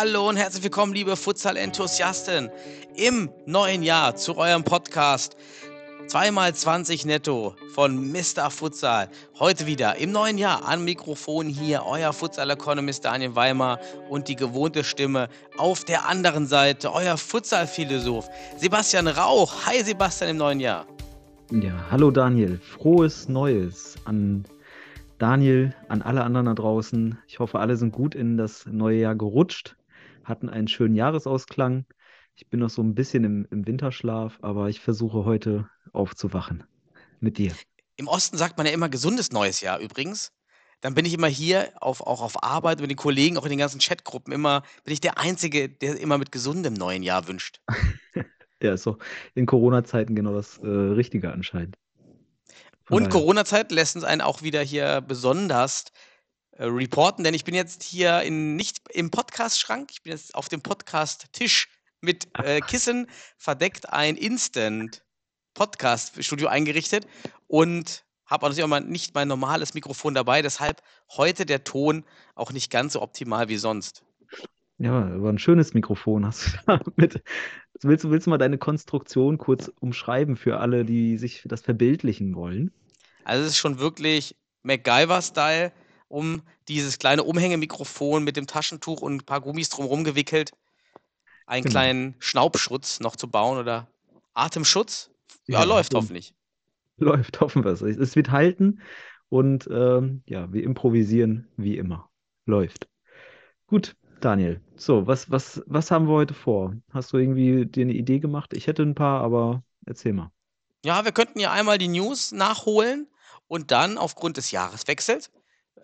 Hallo und herzlich willkommen, liebe Futsal-Enthusiasten, im neuen Jahr zu eurem Podcast. Zweimal 20 netto von Mr. Futsal. Heute wieder im neuen Jahr am Mikrofon hier euer Futsal-Economist Daniel Weimer und die gewohnte Stimme auf der anderen Seite, euer Futsal-Philosoph Sebastian Rauch. Hi Sebastian im neuen Jahr. Ja, hallo Daniel, frohes Neues an Daniel, an alle anderen da draußen. Ich hoffe, alle sind gut in das neue Jahr gerutscht, hatten einen schönen Jahresausklang. Ich bin noch so ein bisschen im, im Winterschlaf, aber ich versuche heute aufzuwachen mit dir. Im Osten sagt man ja immer gesundes neues Jahr übrigens. Dann bin ich immer hier auf, auch auf Arbeit mit den Kollegen, auch in den ganzen Chatgruppen immer, bin ich der Einzige, der immer mit gesundem neuen Jahr wünscht. Ja, ist doch in Corona-Zeiten genau das äh, Richtige anscheinend. Von Und daher- Corona-Zeit lässt uns einen auch wieder hier besonders reporten, denn ich bin jetzt hier in, nicht im Podcast-Schrank, ich bin jetzt auf dem Podcast-Tisch mit äh, Kissen verdeckt ein Instant-Podcast-Studio eingerichtet und habe natürlich auch mal nicht mein normales Mikrofon dabei, deshalb heute der Ton auch nicht ganz so optimal wie sonst. Ja, aber ein schönes Mikrofon hast du da mit. Willst du, willst du mal deine Konstruktion kurz umschreiben für alle, die sich das verbildlichen wollen? Also es ist schon wirklich MacGyver-Style, um dieses kleine Umhängemikrofon mit dem Taschentuch und ein paar Gummis drumherum gewickelt, einen Genau. kleinen Schnaubschutz noch zu bauen oder Atemschutz. Ja, Ja, läuft hoffentlich. Läuft, hoffen wir es. Es wird halten und ähm, ja, wir improvisieren wie immer. Läuft. Gut, Daniel. So, was, was, was haben wir heute vor? Hast du irgendwie dir eine Idee gemacht? Ich hätte ein paar, aber erzähl mal. Ja, wir könnten ja einmal die News nachholen und dann aufgrund des Jahreswechsels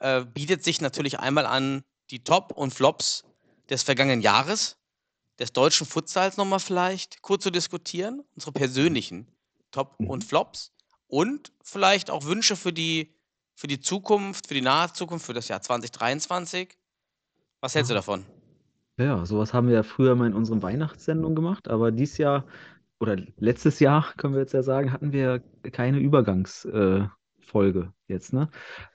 äh, bietet sich natürlich einmal an, die Top und Flops des vergangenen Jahres, des deutschen Futsals nochmal vielleicht kurz zu diskutieren, unsere persönlichen Top Mhm. und Flops und vielleicht auch Wünsche für die, für die Zukunft, für die nahe Zukunft, für das Jahr 2023. Was hältst du Ah. davon? Ja, sowas haben wir ja früher mal in unseren Weihnachtssendungen gemacht, aber dieses Jahr oder letztes Jahr, können wir jetzt ja sagen, hatten wir keine Übergangsfolge äh, Folge jetzt, ne?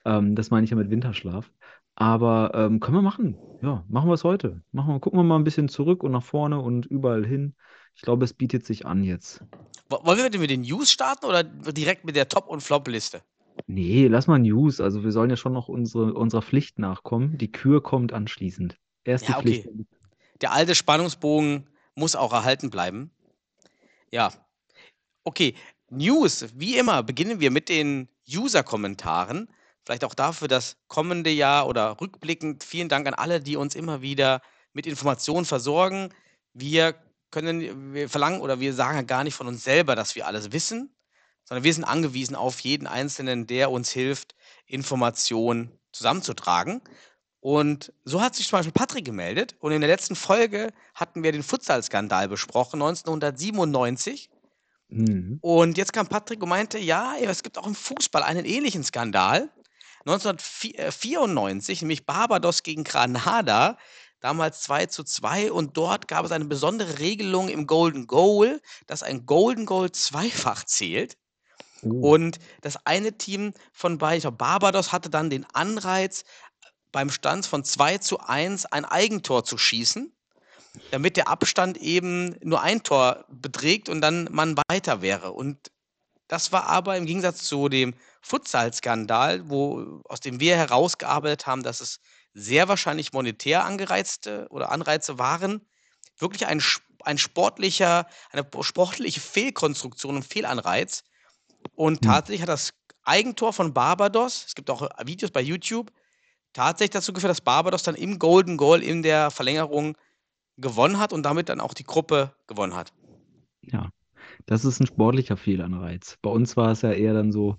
Ähm, das meine ich ja mit Winterschlaf. Aber ähm, können wir machen. Ja, machen wir es heute. Machen wir, gucken wir mal ein bisschen zurück und nach vorne und überall hin. Ich glaube, es bietet sich an jetzt. Wo- Wollen wir denn mit den News starten oder direkt mit der Top- und Flop-Liste? Nee, lass mal News. Also wir sollen ja schon noch unsere, unserer Pflicht nachkommen. Die Kür kommt anschließend. Erst die Ja, okay. Pflicht. Der alte Spannungsbogen muss auch erhalten bleiben. Ja. Okay, News. Wie immer beginnen wir mit den User-Kommentaren. Vielleicht auch dafür das kommende Jahr oder rückblickend. Vielen Dank an alle, die uns immer wieder mit Informationen versorgen. Wir können, wir verlangen oder wir sagen gar nicht von uns selber, dass wir alles wissen, sondern wir sind angewiesen auf jeden Einzelnen, der uns hilft, Informationen zusammenzutragen. Und so hat sich zum Beispiel Patrick gemeldet. Und in der letzten Folge hatten wir den Futsal-Skandal besprochen, 1997. Mhm. Und jetzt kam Patrick und meinte, ja, es gibt auch im Fußball einen ähnlichen Skandal. 1994, nämlich Barbados gegen Granada, damals 2 zu 2. Und dort gab es eine besondere Regelung im Golden Goal, dass ein Golden Goal zweifach zählt. Oh. Und das eine Team von glaube, Barbados hatte dann den Anreiz, beim Stand von 2 zu 1 ein Eigentor zu schießen, damit der Abstand eben nur ein Tor beträgt und dann man weiter wäre. Und das war aber im Gegensatz zu dem Futsal-Skandal, wo, aus dem wir herausgearbeitet haben, dass es sehr wahrscheinlich monetär angereizte oder Anreize waren, wirklich ein, ein sportlicher, eine sportliche Fehlkonstruktion und Fehlanreiz. Und Hm. tatsächlich hat das Eigentor von Barbados, es gibt auch Videos bei YouTube, tatsächlich dazu geführt, dass Barbados dann im Golden Goal in der Verlängerung gewonnen hat und damit dann auch die Gruppe gewonnen hat. Ja, das ist ein sportlicher Fehlanreiz. Bei uns war es ja eher dann so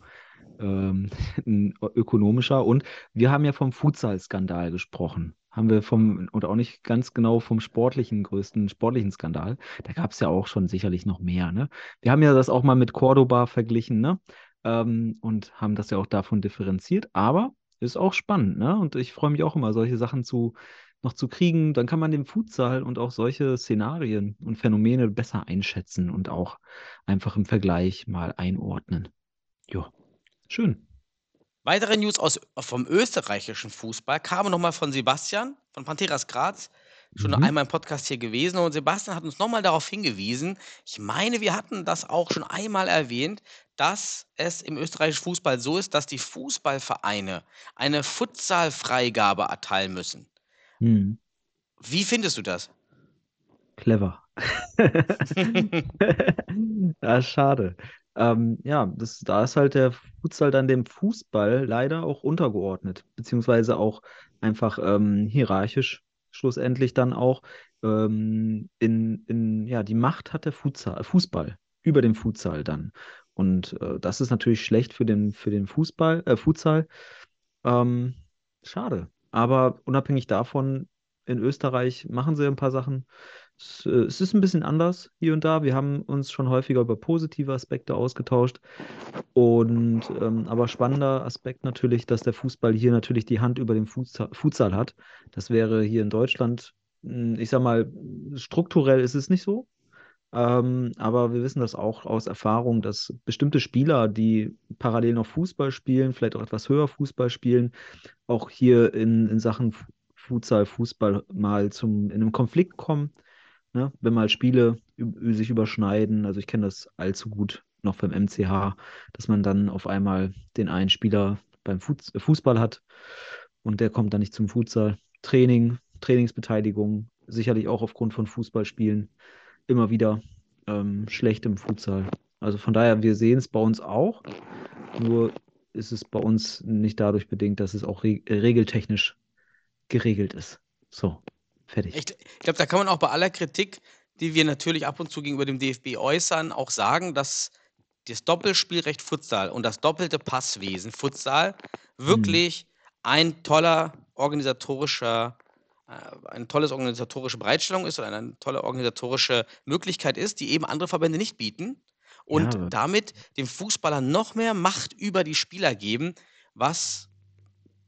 ähm, ein ökonomischer. Und wir haben ja vom Futsal-Skandal gesprochen. haben wir vom, oder auch nicht ganz genau vom sportlichen, größten sportlichen Skandal. Da gab es ja auch schon sicherlich noch mehr, ne? Wir haben ja das auch mal mit Cordoba verglichen, ne? Ähm, und haben das ja auch davon differenziert, aber ist auch spannend, ne? Und ich freue mich auch immer, solche Sachen zu, noch zu kriegen. Dann kann man den Futsal und auch solche Szenarien und Phänomene besser einschätzen und auch einfach im Vergleich mal einordnen. Ja, schön. Weitere News aus, vom österreichischen Fußball kamen nochmal von Sebastian von Panteras Graz. Schon Mhm. einmal im Podcast hier gewesen und Sebastian hat uns nochmal darauf hingewiesen. Ich meine, wir hatten das auch schon einmal erwähnt, dass es im österreichischen Fußball so ist, dass die Fußballvereine eine Futsalfreigabe erteilen müssen. Hm. Wie findest du das? Clever. Ja, schade. Ähm, ja, das, da ist halt der Futsal dann dem Fußball leider auch untergeordnet, beziehungsweise auch einfach ähm, hierarchisch schlussendlich dann auch ähm, in, in, ja, die Macht hat der Futsal, Fußball über dem Futsal dann. Und äh, das ist natürlich schlecht für den, für den Fußball, äh, Futsal. Ähm, schade. Aber unabhängig davon, in Österreich machen sie ein paar Sachen. Es, äh, es ist ein bisschen anders hier und da. Wir haben uns schon häufiger über positive Aspekte ausgetauscht. Und ähm, aber spannender Aspekt natürlich, dass der Fußball hier natürlich die Hand über den Futsal, hat. Das wäre hier in Deutschland, mh, ich sag mal, strukturell ist es nicht so. Ähm, aber wir wissen das auch aus Erfahrung, dass bestimmte Spieler, die parallel noch Fußball spielen, vielleicht auch etwas höher Fußball spielen, auch hier in, in Sachen Fu- Futsal, Fußball mal zum, in einem Konflikt kommen, ne? Wenn mal Spiele sich überschneiden. Also ich kenne das allzu gut noch beim MCH, dass man dann auf einmal den einen Spieler beim Futs Fußball hat und der kommt dann nicht zum Futsal. Training, Trainingsbeteiligung, sicherlich auch aufgrund von Fußballspielen immer wieder ähm, schlecht im Futsal. Also von daher, wir sehen es bei uns auch, nur ist es bei uns nicht dadurch bedingt, dass es auch re regeltechnisch geregelt ist. So, fertig. Ich, ich glaube, da kann man auch bei aller Kritik, die wir natürlich ab und zu gegenüber dem DFB äußern, auch sagen, dass das Doppelspielrecht Futsal und das doppelte Passwesen Futsal wirklich ein toller organisatorischer, eine tolle organisatorische Bereitstellung ist oder eine tolle organisatorische Möglichkeit ist, die eben andere Verbände nicht bieten und Ja. damit dem Fußballer noch mehr Macht über die Spieler geben, was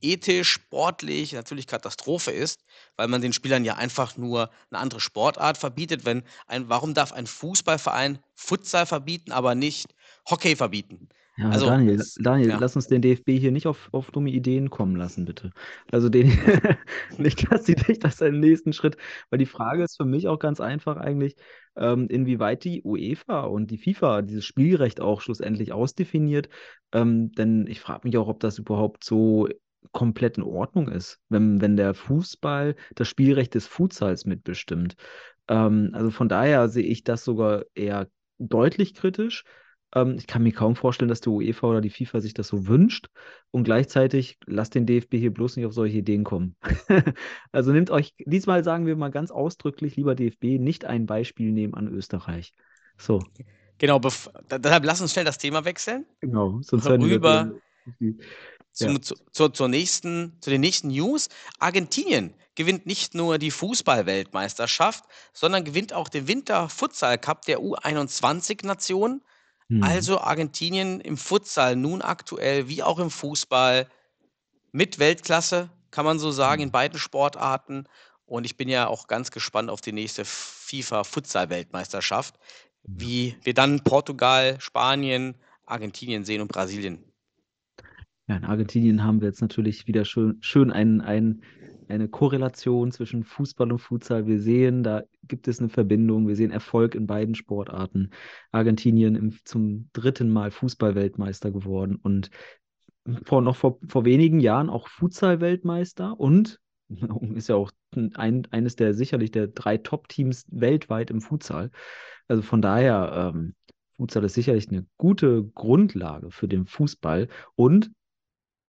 ethisch, sportlich natürlich Katastrophe ist, weil man den Spielern ja einfach nur eine andere Sportart verbietet. Wenn ein, warum darf ein Fußballverein Futsal verbieten, aber nicht Hockey verbieten? Ja, Also, Daniel, Daniel, ja. lass uns den DFB hier nicht auf, auf dumme Ideen kommen lassen, bitte. Also den, nicht, dass sie dich das im nächsten Schritt, weil die Frage ist für mich auch ganz einfach eigentlich, ähm, inwieweit die UEFA und die FIFA dieses Spielrecht auch schlussendlich ausdefiniert. Ähm, denn ich frage mich auch, ob das überhaupt so komplett in Ordnung ist, wenn, wenn der Fußball das Spielrecht des Futsals mitbestimmt. Ähm, also von daher sehe ich das sogar eher deutlich kritisch. Ähm, ich kann mir kaum vorstellen, dass die UEFA oder die FIFA sich das so wünscht. Und gleichzeitig lasst den DFB hier bloß nicht auf solche Ideen kommen. also nehmt euch, diesmal sagen wir mal ganz ausdrücklich, lieber DFB, nicht ein Beispiel nehmen an Österreich. So, Genau, deshalb lass uns schnell das Thema wechseln. genau. Sonst Rüber. Zum, Ja. zu, zur, zur nächsten, zu den nächsten News. Argentinien gewinnt nicht nur die Fußball-Weltmeisterschaft, sondern gewinnt auch den Winter-Futsal-Cup der U21-Nationen. Hm. Also Argentinien im Futsal nun aktuell wie auch im Fußball mit Weltklasse, kann man so sagen, in beiden Sportarten. Und ich bin ja auch ganz gespannt auf die nächste FIFA-Futsal-Weltmeisterschaft, wie wir dann Portugal, Spanien, Argentinien sehen und Brasilien. Ja, in Argentinien haben wir jetzt natürlich wieder schön, schön ein, ein, eine Korrelation zwischen Fußball und Futsal. Wir sehen, da gibt es eine Verbindung. Wir sehen Erfolg in beiden Sportarten. Argentinien im, zum dritten Mal Fußball-Weltmeister geworden und vor, noch vor, vor wenigen Jahren auch Futsal-Weltmeister und ist ja auch ein, eines der sicherlich der drei Top-Teams weltweit im Futsal. Also von daher, ähm, Futsal ist sicherlich eine gute Grundlage für den Fußball und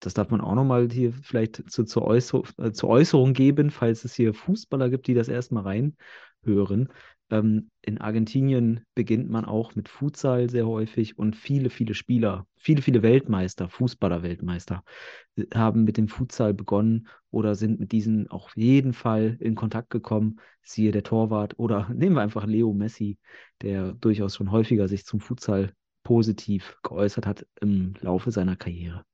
das darf man auch nochmal hier vielleicht zu, zur, Äußer äh, zur Äußerung geben, falls es hier Fußballer gibt, die das erstmal reinhören. Ähm, in Argentinien beginnt man auch mit Futsal sehr häufig und viele, viele Spieler, viele, viele Weltmeister, Fußballer-Weltmeister, äh, haben mit dem Futsal begonnen oder sind mit diesen auch jeden Fall in Kontakt gekommen. Siehe der Torwart oder nehmen wir einfach Leo Messi, der durchaus schon häufiger sich zum Futsal positiv geäußert hat im Laufe seiner Karriere.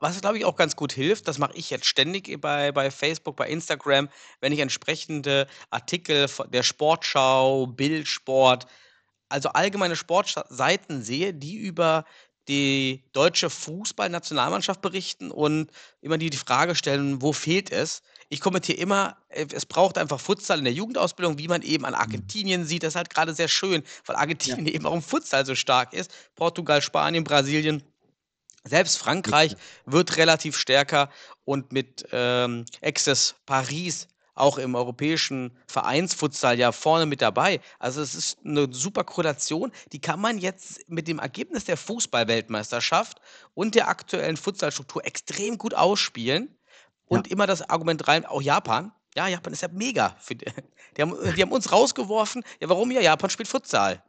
Was, glaube ich, auch ganz gut hilft, das mache ich jetzt ständig bei, bei Facebook, bei Instagram, wenn ich entsprechende Artikel der Sportschau, Bildsport, also allgemeine Sportseiten sehe, die über die deutsche Fußballnationalmannschaft berichten und immer die, die Frage stellen, wo fehlt es? Ich kommentiere immer, äh, es braucht einfach Futsal in der Jugendausbildung, wie man eben an mhm. Argentinien sieht. Das ist halt gerade sehr schön, weil Argentinien ja. eben auch im Futsal so stark ist. Portugal, Spanien, Brasilien selbst Frankreich wird relativ stärker und mit ähm, Access Paris auch im europäischen Vereinsfutsal ja vorne mit dabei. Also es ist eine super Korrelation, die kann man jetzt mit dem Ergebnis der Fußballweltmeisterschaft und der aktuellen Futsalstruktur extrem gut ausspielen. Und ja. immer das Argument rein, auch Japan. Ja, Japan ist ja mega. Die, die, haben, die haben uns rausgeworfen. Ja, warum? Ja, Japan spielt Futsal.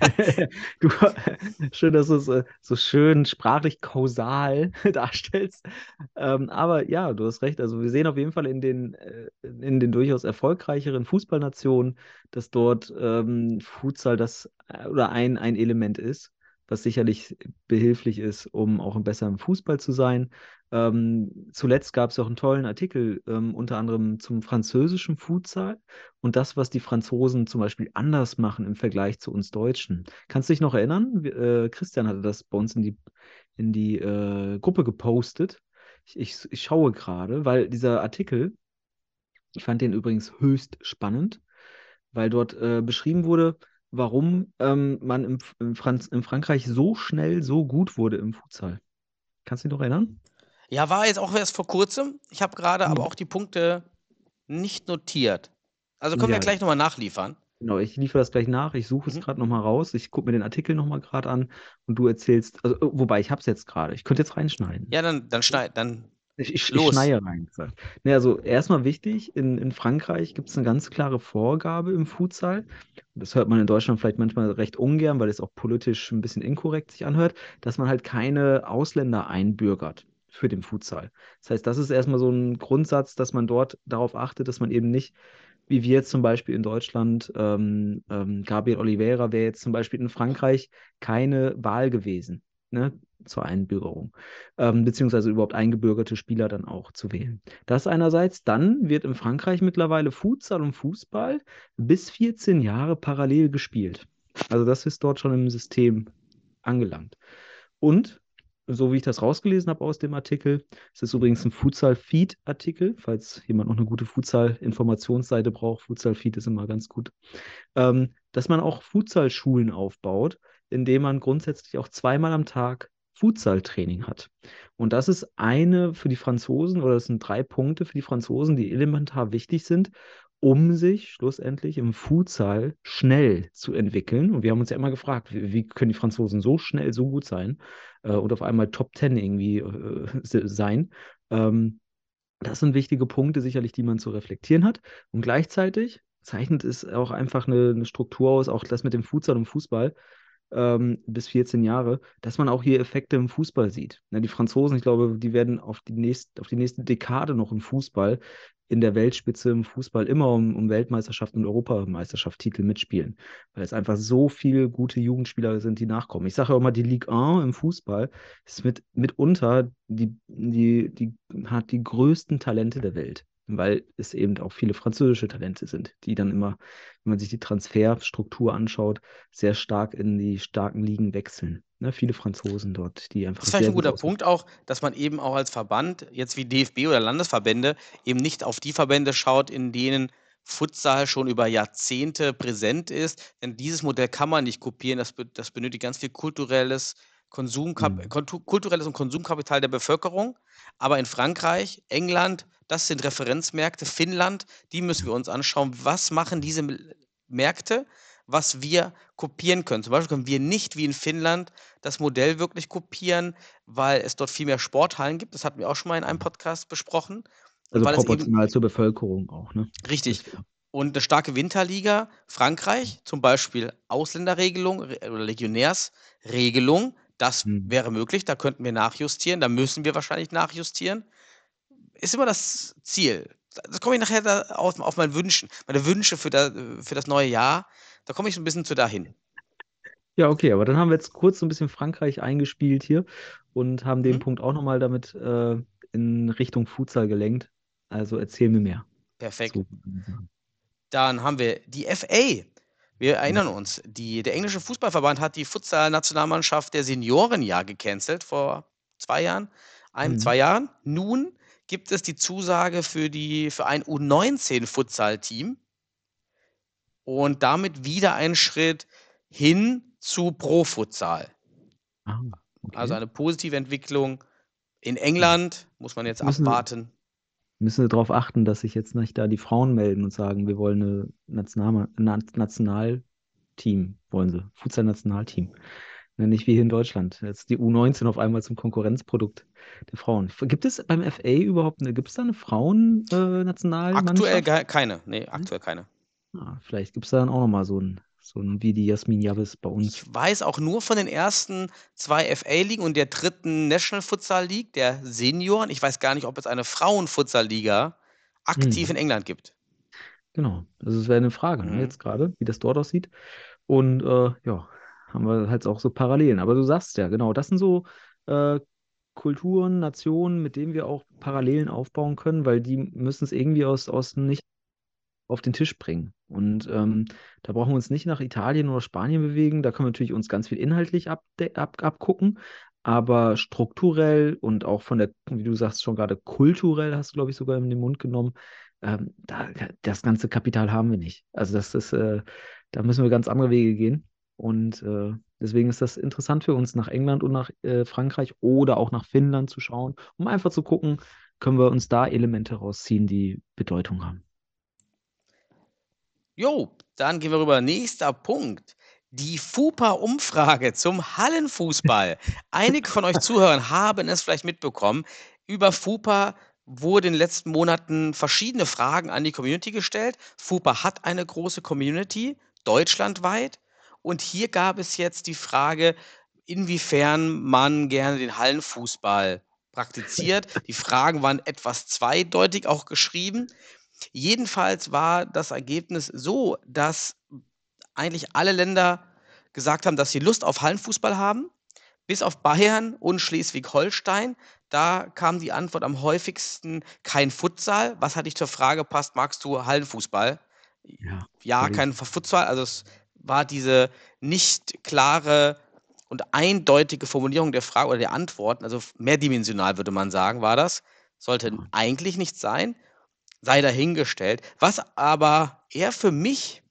du, schön, dass du es äh, so schön sprachlich kausal darstellst. Ähm, aber ja, du hast recht. Also wir sehen auf jeden Fall in den, äh, in den durchaus erfolgreicheren Fußballnationen, dass dort ähm, Futsal das äh, oder ein, ein Element ist was sicherlich behilflich ist, um auch besser im Fußball zu sein. Ähm, zuletzt gab es auch einen tollen Artikel, ähm, unter anderem zum französischen Futsal und das, was die Franzosen zum Beispiel anders machen im Vergleich zu uns Deutschen. Kannst du dich noch erinnern? Äh, Christian hatte das bei uns in die, in die äh, Gruppe gepostet. Ich, ich, ich schaue gerade, weil dieser Artikel, ich fand den übrigens höchst spannend, weil dort äh, beschrieben wurde, warum ähm, man im, im, Franz, in Frankreich so schnell so gut wurde im Futsal. Kannst du dich noch erinnern? Ja, war jetzt auch erst vor kurzem. Ich habe gerade aber auch die Punkte nicht notiert. Also können wir Ja, gleich nochmal nachliefern. genau. Ich liefere das gleich nach. Ich suche es Mhm. gerade nochmal raus. Ich gucke mir den Artikel nochmal gerade an und du erzählst, also, äh, wobei ich habe es jetzt gerade. Ich könnte jetzt reinschneiden. Ja, dann, dann schneid, dann Ich, ich, ich los. schneie rein gesagt. Ne, also erstmal wichtig, in, in Frankreich gibt es eine ganz klare Vorgabe im Futsal. Das hört man in Deutschland vielleicht manchmal recht ungern, weil es auch politisch ein bisschen inkorrekt sich anhört, dass man halt keine Ausländer einbürgert für den Futsal. Das heißt, das ist erstmal so ein Grundsatz, dass man dort darauf achtet, dass man eben nicht, wie wir jetzt zum Beispiel in Deutschland, ähm, ähm, Gabriel Oliveira wäre jetzt zum Beispiel in Frankreich keine Wahl gewesen. Ne, zur Einbürgerung, ähm, beziehungsweise überhaupt eingebürgerte Spieler dann auch zu wählen. Das einerseits, dann wird in Frankreich mittlerweile Futsal und Fußball bis 14 Jahre parallel gespielt. Also das ist dort schon im System angelangt. Und so wie ich das rausgelesen habe aus dem Artikel, es ist übrigens ein Futsal-Feed-Artikel, falls jemand noch eine gute Futsal-Informationsseite braucht. Futsal-Feed ist immer ganz gut. Ähm, dass man auch Futsal-Schulen aufbaut, indem man grundsätzlich auch zweimal am Tag Futsal-Training hat. Und das ist eine für die Franzosen, oder das sind drei Punkte für die Franzosen, die elementar wichtig sind, um sich schlussendlich im Futsal schnell zu entwickeln. Und wir haben uns ja immer gefragt, wie, wie können die Franzosen so schnell so gut sein äh, und auf einmal Top Ten irgendwie äh, sein. Ähm, das sind wichtige Punkte sicherlich, die man zu reflektieren hat. Und gleichzeitig zeichnet es auch einfach eine, eine Struktur aus, auch das mit dem Futsal und Fußball ähm, bis 14 Jahre, dass man auch hier Effekte im Fußball sieht. Ja, die Franzosen, ich glaube, die werden auf die, nächst, auf die nächste Dekade noch im Fußball in der Weltspitze im Fußball immer um, um Weltmeisterschaft und Europameisterschaft-Titel mitspielen, weil es einfach so viele gute Jugendspieler sind, die nachkommen. Ich sage auch mal, die Ligue 1 im Fußball ist mit, mitunter die, die, die hat die größten Talente der Welt, weil es eben auch viele französische Talente sind, die dann immer, wenn man sich die Transferstruktur anschaut, sehr stark in die starken Ligen wechseln. Ne, viele Franzosen dort, die einfach. Das ist vielleicht ein guter Punkt auch, dass man eben auch als Verband, jetzt wie DFB oder Landesverbände, eben nicht auf die Verbände schaut, in denen Futsal schon über Jahrzehnte präsent ist. Denn dieses Modell kann man nicht kopieren. Das, das benötigt ganz viel kulturelles, Konsumkap mhm. kulturelles und Konsumkapital der Bevölkerung. Aber in Frankreich, England, das sind Referenzmärkte, Finnland, die müssen wir uns anschauen. Was machen diese Märkte? was wir kopieren können. Zum Beispiel können wir nicht wie in Finnland das Modell wirklich kopieren, weil es dort viel mehr Sporthallen gibt. Das hatten wir auch schon mal in einem Podcast besprochen. Also proportional zur Bevölkerung auch, ne? Richtig. Und eine starke Winterliga, Frankreich, zum Beispiel Ausländerregelung Re- oder Legionärsregelung, das Hm. wäre möglich, da könnten wir nachjustieren, da müssen wir wahrscheinlich nachjustieren. Ist immer das Ziel. Das komme ich nachher da auf, auf meine Wünschen, meine Wünsche für, da, für das neue Jahr. Da komme ich so ein bisschen zu dahin. Ja, okay, aber dann haben wir jetzt kurz so ein bisschen Frankreich eingespielt hier und haben den Mhm. Punkt auch nochmal damit äh, in Richtung Futsal gelenkt. Also erzähl mir mehr. Perfekt. So. Dann haben wir die FA. Wir erinnern uns, die, der englische Fußballverband hat die Futsal-Nationalmannschaft der Senioren ja gecancelt vor zwei Jahren, ein, Mhm. zwei Jahren. Nun gibt es die Zusage für, die, für ein U19-Futsal-Team und damit wieder einen Schritt hin zu Pro-Futsal. Ah, okay. Also eine positive Entwicklung. In England muss man jetzt Müssen wir- abwarten. Müssen wir darauf achten, dass sich jetzt nicht da die Frauen melden und sagen, wir wollen eine National Na Nationalteam, wollen sie, Futsal-Nationalteam. Ne, Nicht wie hier in Deutschland. Jetzt die U19 auf einmal zum Konkurrenzprodukt der Frauen. Gibt es beim FA überhaupt eine, gibt es da eine Frauen-Nationalmannschaft? Aktuell ge- keine. Nee, aktuell keine. Ah, vielleicht gibt es da dann auch nochmal so ein, so ein wie die Jasmin Javis bei uns. Ich weiß auch nur von den ersten zwei FA-Ligen und der dritten National Futsal League, der Senioren. Ich weiß gar nicht, ob es eine Frauen-Futsal-Liga aktiv Hm. in England gibt. Genau, also es wäre eine Frage, ne, Mhm. jetzt gerade, wie das dort aussieht. Und äh, ja, haben wir halt auch so Parallelen. Aber du sagst ja, genau, das sind so äh, Kulturen, Nationen, mit denen wir auch Parallelen aufbauen können, weil die müssen es irgendwie aus, aus nicht auf den Tisch bringen. Und ähm, da brauchen wir uns nicht nach Italien oder Spanien bewegen. Da können wir natürlich uns ganz viel inhaltlich abde- ab, abgucken. Aber strukturell und auch von der, wie du sagst, schon gerade kulturell hast du, glaube ich, sogar in den Mund genommen, ähm, da, das ganze Kapital haben wir nicht. Also das ist, äh, da müssen wir ganz andere Wege gehen. Und äh, deswegen ist das interessant für uns, nach England und nach äh, Frankreich oder auch nach Finnland zu schauen, um einfach zu gucken, können wir uns da Elemente rausziehen, die Bedeutung haben. Jo, dann gehen wir rüber. Nächster Punkt. Die FUPA-Umfrage zum Hallenfußball. Einige von euch Zuhörern haben es vielleicht mitbekommen. Über FUPA wurde in den letzten Monaten verschiedene Fragen an die Community gestellt. FUPA hat eine große Community, deutschlandweit. Und hier gab es jetzt die Frage, inwiefern man gerne den Hallenfußball praktiziert. Die Fragen waren etwas zweideutig auch geschrieben. Jedenfalls war das Ergebnis so, dass eigentlich alle Länder gesagt haben, dass sie Lust auf Hallenfußball haben, bis auf Bayern und Schleswig-Holstein. Da kam die Antwort am häufigsten kein Futsal. Was hat dich zur Frage passt, magst du Hallenfußball? Ja, Ja, kein Futsal. Also es war diese nicht klare und eindeutige Formulierung der Frage oder der Antworten, also mehrdimensional würde man sagen, war das. Sollte Ja. eigentlich nicht sein, sei dahingestellt. Was aber eher für mich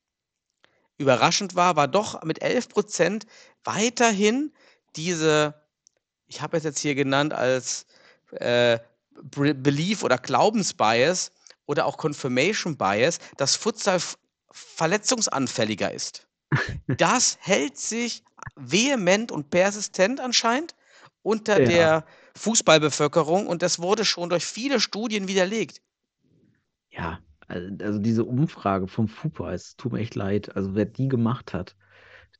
überraschend war, war doch mit 11 Prozent weiterhin diese, ich habe es jetzt hier genannt als äh, Belief oder Glaubensbias oder auch Confirmation Bias, dass Futsal verletzungsanfälliger ist. Das hält sich vehement und persistent anscheinend unter Ja. der Fußballbevölkerung und das wurde schon durch viele Studien widerlegt. Ja, also also diese Umfrage vom FUPA, es tut mir echt leid. Also wer die gemacht hat,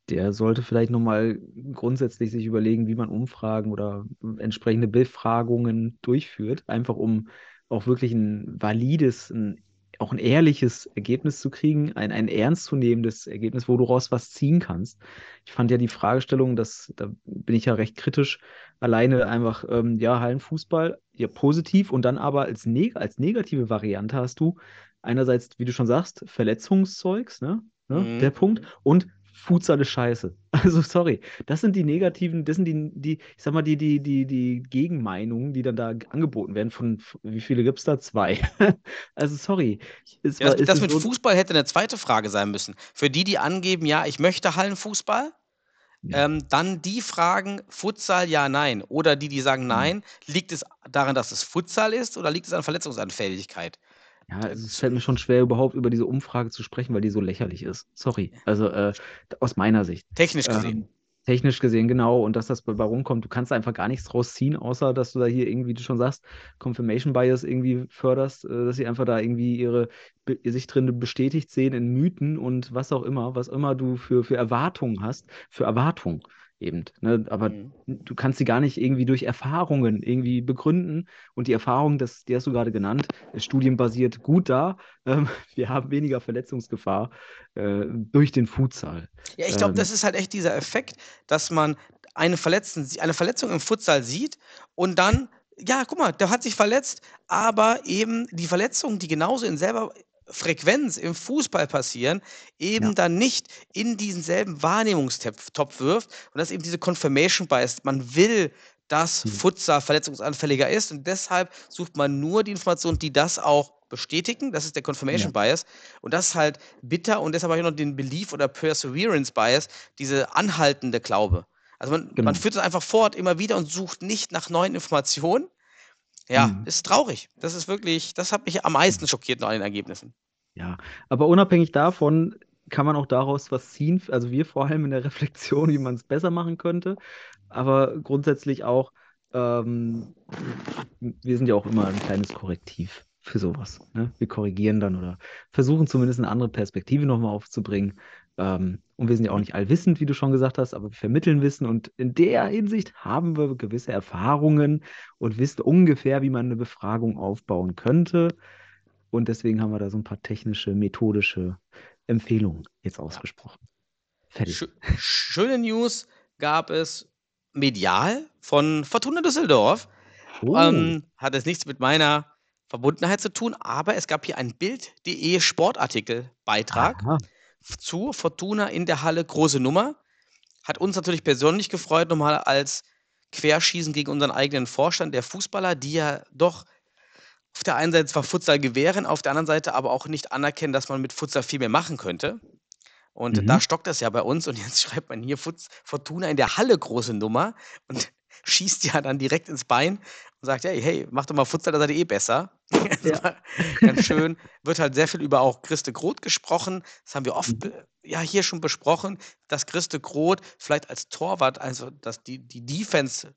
der sollte vielleicht nochmal grundsätzlich sich überlegen, wie man Umfragen oder entsprechende Befragungen durchführt, einfach um auch wirklich ein valides, ein, auch ein ehrliches Ergebnis zu kriegen, ein, ein ernstzunehmendes Ergebnis, wo du raus was ziehen kannst. Ich fand ja die Fragestellung, das, da bin ich ja recht kritisch, alleine einfach, ähm, ja, Hallenfußball, ja, positiv und dann aber als, neg als negative Variante hast du einerseits, wie du schon sagst, Verletzungszeugs, ne? ne? Mhm. Der Punkt und Futsal ist scheiße. Also sorry, das sind die negativen, das sind die, die, ich sag mal, die, die, die, die Gegenmeinungen, die dann da angeboten werden von, wie viele gibt es da? Zwei. Also sorry. Es Ja, das, war- das ist mit so- Fußball hätte eine zweite Frage sein müssen. Für die, die angeben, ja, ich möchte Hallenfußball, Ja. ähm, dann die fragen, Futsal, ja, nein. Oder die, die sagen, nein, liegt es daran, dass es Futsal ist oder liegt es an Verletzungsanfälligkeit? Ja, also es fällt mir schon schwer, überhaupt über diese Umfrage zu sprechen, weil die so lächerlich ist. Sorry. Also äh, aus meiner Sicht. Technisch gesehen. Ähm, Technisch gesehen, genau. Und dass das bei rumkommt, du kannst da einfach gar nichts draus ziehen, außer dass du da hier irgendwie, wie du schon sagst, Confirmation Bias irgendwie förderst, äh, dass sie einfach da irgendwie ihre sich drin bestätigt sehen in Mythen und was auch immer, was immer du für, für Erwartungen hast, für Erwartungen eben. Ne? Aber Mhm. du kannst sie gar nicht irgendwie durch Erfahrungen irgendwie begründen. Und die Erfahrung, das, die hast du gerade genannt, ist studienbasiert gut da. Ähm, wir haben weniger Verletzungsgefahr äh, durch den Futsal. Ja, ich glaube, Ähm, das ist halt echt dieser Effekt, dass man eine, Verletzten, eine Verletzung im Futsal sieht und dann, ja, guck mal, der hat sich verletzt, aber eben die Verletzungen, die genauso in selber Frequenz im Fußball passieren, eben Ja. dann nicht in diesen selben Wahrnehmungstopf Topf wirft und das ist eben diese Confirmation Bias. Man will, dass Hm. Futsal verletzungsanfälliger ist und deshalb sucht man nur die Informationen, die das auch bestätigen. Das ist der Confirmation Bias. Und das ist halt bitter und deshalb habe ich noch den Belief oder Perseverance Bias, diese anhaltende Glaube. Also man, Genau. man führt es einfach fort immer wieder und sucht nicht nach neuen Informationen. Ja, Mhm. ist traurig. Das ist wirklich, das hat mich am meisten schockiert noch an den Ergebnissen. Ja, aber unabhängig davon kann man auch daraus was ziehen. Also wir vor allem in der Reflexion, wie man es besser machen könnte. Aber grundsätzlich auch, ähm, wir sind ja auch immer ein kleines Korrektiv für sowas. Ne? Wir korrigieren dann oder versuchen zumindest eine andere Perspektive nochmal aufzubringen. Ähm, und wir sind ja auch nicht allwissend, wie du schon gesagt hast, aber wir vermitteln Wissen. Und in der Hinsicht haben wir gewisse Erfahrungen und wissen ungefähr, wie man eine Befragung aufbauen könnte. Und deswegen haben wir da so ein paar technische, methodische Empfehlungen jetzt ausgesprochen. Fertig. Schö schöne News gab es medial von Fortuna Düsseldorf. Oh, Ähm, hat es nichts mit meiner Verbundenheit zu tun, aber es gab hier einen Bild.de Sportartikel-Beitrag. Zu Fortuna in der Halle. Große Nummer. Hat uns natürlich persönlich gefreut, nochmal als Querschießen gegen unseren eigenen Vorstand der Fußballer, die ja doch auf der einen Seite zwar Futsal gewähren, auf der anderen Seite aber auch nicht anerkennen, dass man mit Futsal viel mehr machen könnte. Und Mhm. da stockt das ja bei uns und jetzt schreibt man hier Futz, Fortuna in der Halle große Nummer und schießt ja dann direkt ins Bein und sagt, hey, hey, mach doch mal Futsal, da seid ihr eh besser. Ja. Ganz schön. Wird halt sehr viel über auch Christe Groth gesprochen. Das haben wir oft Mhm. ja hier schon besprochen, dass Christe Groth vielleicht als Torwart, also dass die, die Defense,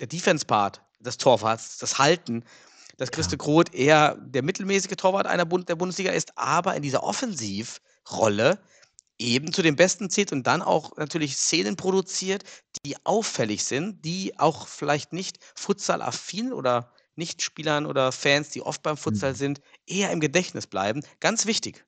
der Defense-Part des Torwarts, das Halten, dass Christe Groth eher der mittelmäßige Torwart einer Bund der Bundesliga ist, aber in dieser Offensivrolle eben zu den Besten zählt und dann auch natürlich Szenen produziert, die auffällig sind, die auch vielleicht nicht Futsal-affin oder Nichtspielern oder Fans, die oft beim Futsal Mhm. sind, eher im Gedächtnis bleiben. Ganz wichtig.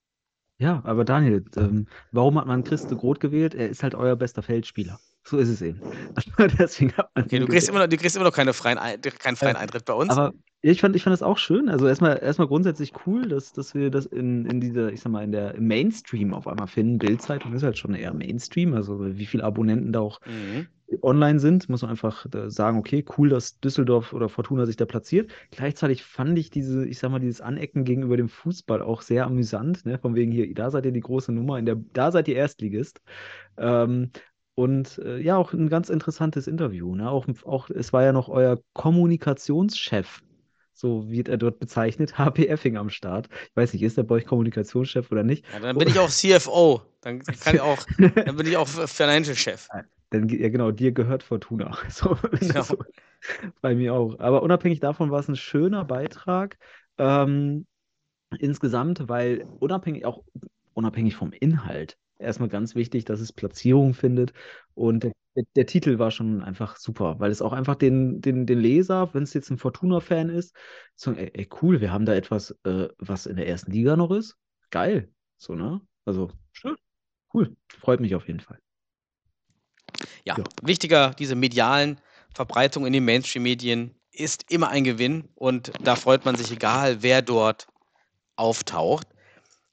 Ja, aber Daniel, ähm, warum hat man Christe Groth gewählt? Er ist halt euer bester Feldspieler. So ist es eben. Deswegen hat man Okay, du kriegst immer noch, du kriegst immer noch keine freien, Ein- keinen freien Eintritt bei uns. Aber ich fand, ich fand das auch schön. Also erstmal, erstmal grundsätzlich cool, dass, dass wir das in, in dieser, ich sag mal, in der im Mainstream auf einmal finden. Bildzeitung ist halt schon eher Mainstream. Also wie viele Abonnenten da auch Mhm. online sind, muss man einfach äh, sagen, okay, cool, dass Düsseldorf oder Fortuna sich da platziert. Gleichzeitig fand ich diese, ich sag mal, dieses Anecken gegenüber dem Fußball auch sehr amüsant, ne? Von wegen hier, da seid ihr die große Nummer, in der, da seid ihr Erstligist. Ähm, und äh, ja, auch ein ganz interessantes Interview, ne? Auch, auch, es war ja noch euer Kommunikationschef, so wird er dort bezeichnet, HP Effing am Start. Ich weiß nicht, ist er bei euch Kommunikationschef oder nicht? Ja, dann bin ich auch CFO. Dann kann ich auch, dann bin ich auch Financial Chef. Dann, ja genau, dir gehört Fortuna. So, Genau. so, bei mir auch. Aber unabhängig davon war es ein schöner Beitrag ähm, insgesamt, weil unabhängig, auch unabhängig vom Inhalt, erstmal ganz wichtig, dass es Platzierung findet. Und der, der, Titel war schon einfach super, weil es auch einfach den, den, den Leser, wenn es jetzt ein Fortuna-Fan ist, sagen, ey, ey, cool, wir haben da etwas, äh, was in der ersten Liga noch ist. Geil. So, ne? Also, schön. Cool. Freut mich auf jeden Fall. Ja, Ja. wichtiger, diese medialen Verbreitung in den Mainstream-Medien ist immer ein Gewinn und da freut man sich, egal wer dort auftaucht.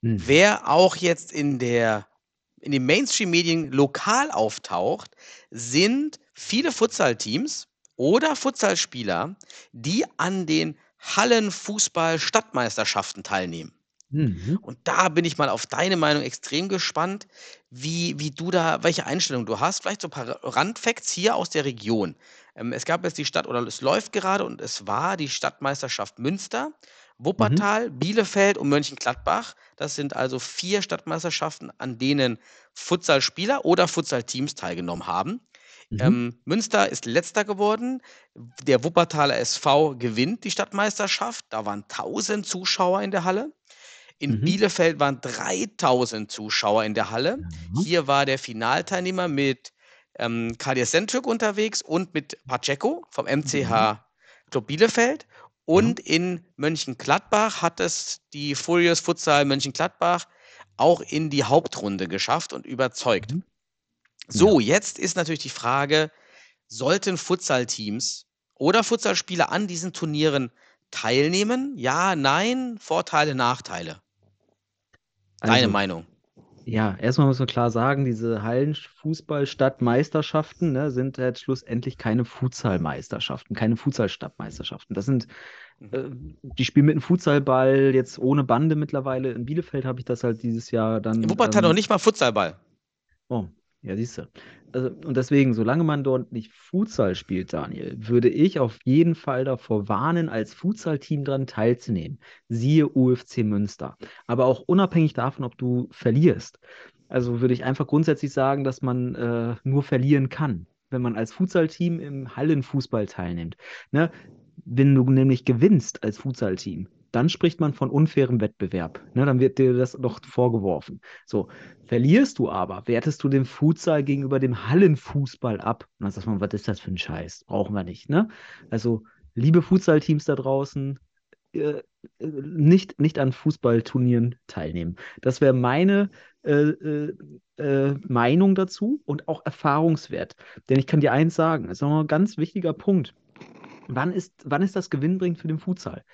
Hm. Wer auch jetzt in der in den Mainstream-Medien lokal auftaucht, sind viele Futsal-Teams oder Futsalspieler, die an den Hallenfußball-Stadtmeisterschaften teilnehmen. Mhm. Und da bin ich mal auf deine Meinung extrem gespannt, wie, wie du da, welche Einstellung du hast. Vielleicht so ein paar Randfacts hier aus der Region. Ähm, es gab jetzt die Stadt, oder es läuft gerade und es war die Stadtmeisterschaft Münster. Wuppertal, Bielefeld und Mönchengladbach. Das sind also vier Stadtmeisterschaften, an denen Futsalspieler oder Futsalteams teilgenommen haben. Mhm. Ähm, Münster ist letzter geworden. Der Wuppertaler SV gewinnt die Stadtmeisterschaft. Da waren 1000 Zuschauer in der Halle. In Mhm. Bielefeld waren 3000 Zuschauer in der Halle. Ja. Hier war der Finalteilnehmer mit ähm, Kadir Sentürk unterwegs und mit Pacheco vom MCH Club Bielefeld. Und in Mönchengladbach hat es die Furious Futsal Mönchengladbach auch in die Hauptrunde geschafft und überzeugt. Mhm. So, jetzt ist natürlich die Frage, sollten Futsal-Teams oder Futsalspieler an diesen Turnieren teilnehmen? Ja, nein, Vorteile, Nachteile. Deine Also, Meinung. Ja, erstmal muss man klar sagen, diese Hallenfußball-Stadtmeisterschaften ne, sind halt schlussendlich keine Futsalmeisterschaften, keine Futsal-Stadtmeisterschaften. Das sind, Mhm. äh, die spielen mit einem Futsalball jetzt ohne Bande mittlerweile. In Bielefeld habe ich das halt dieses Jahr dann. In Wuppertal ähm, noch nicht mal Futsalball. Oh, ja, siehst du. Also, und deswegen, solange man dort nicht Futsal spielt, Daniel, würde ich auf jeden Fall davor warnen, als Futsal-Team daran teilzunehmen. Siehe UFC Münster. Aber auch unabhängig davon, ob du verlierst. Also würde ich einfach grundsätzlich sagen, dass man äh, nur verlieren kann, wenn man als Futsal-Team im Hallenfußball teilnimmt. Ne? Wenn du nämlich gewinnst als Futsal-Team, dann spricht man von unfairem Wettbewerb. Ne? Dann wird dir das noch vorgeworfen. So, Verlierst du aber, wertest du den Futsal gegenüber dem Hallenfußball ab. Und dann sagt man, was ist das für ein Scheiß? Brauchen wir nicht, ne? Also, liebe Futsal-Teams da draußen, äh, äh, nicht, nicht an Fußballturnieren teilnehmen. Das wäre meine äh, äh, äh, Meinung dazu und auch Erfahrungswert. Denn ich kann dir eins sagen, das ist noch ein ganz wichtiger Punkt. Wann ist, wann ist das gewinnbringend für den Futsal?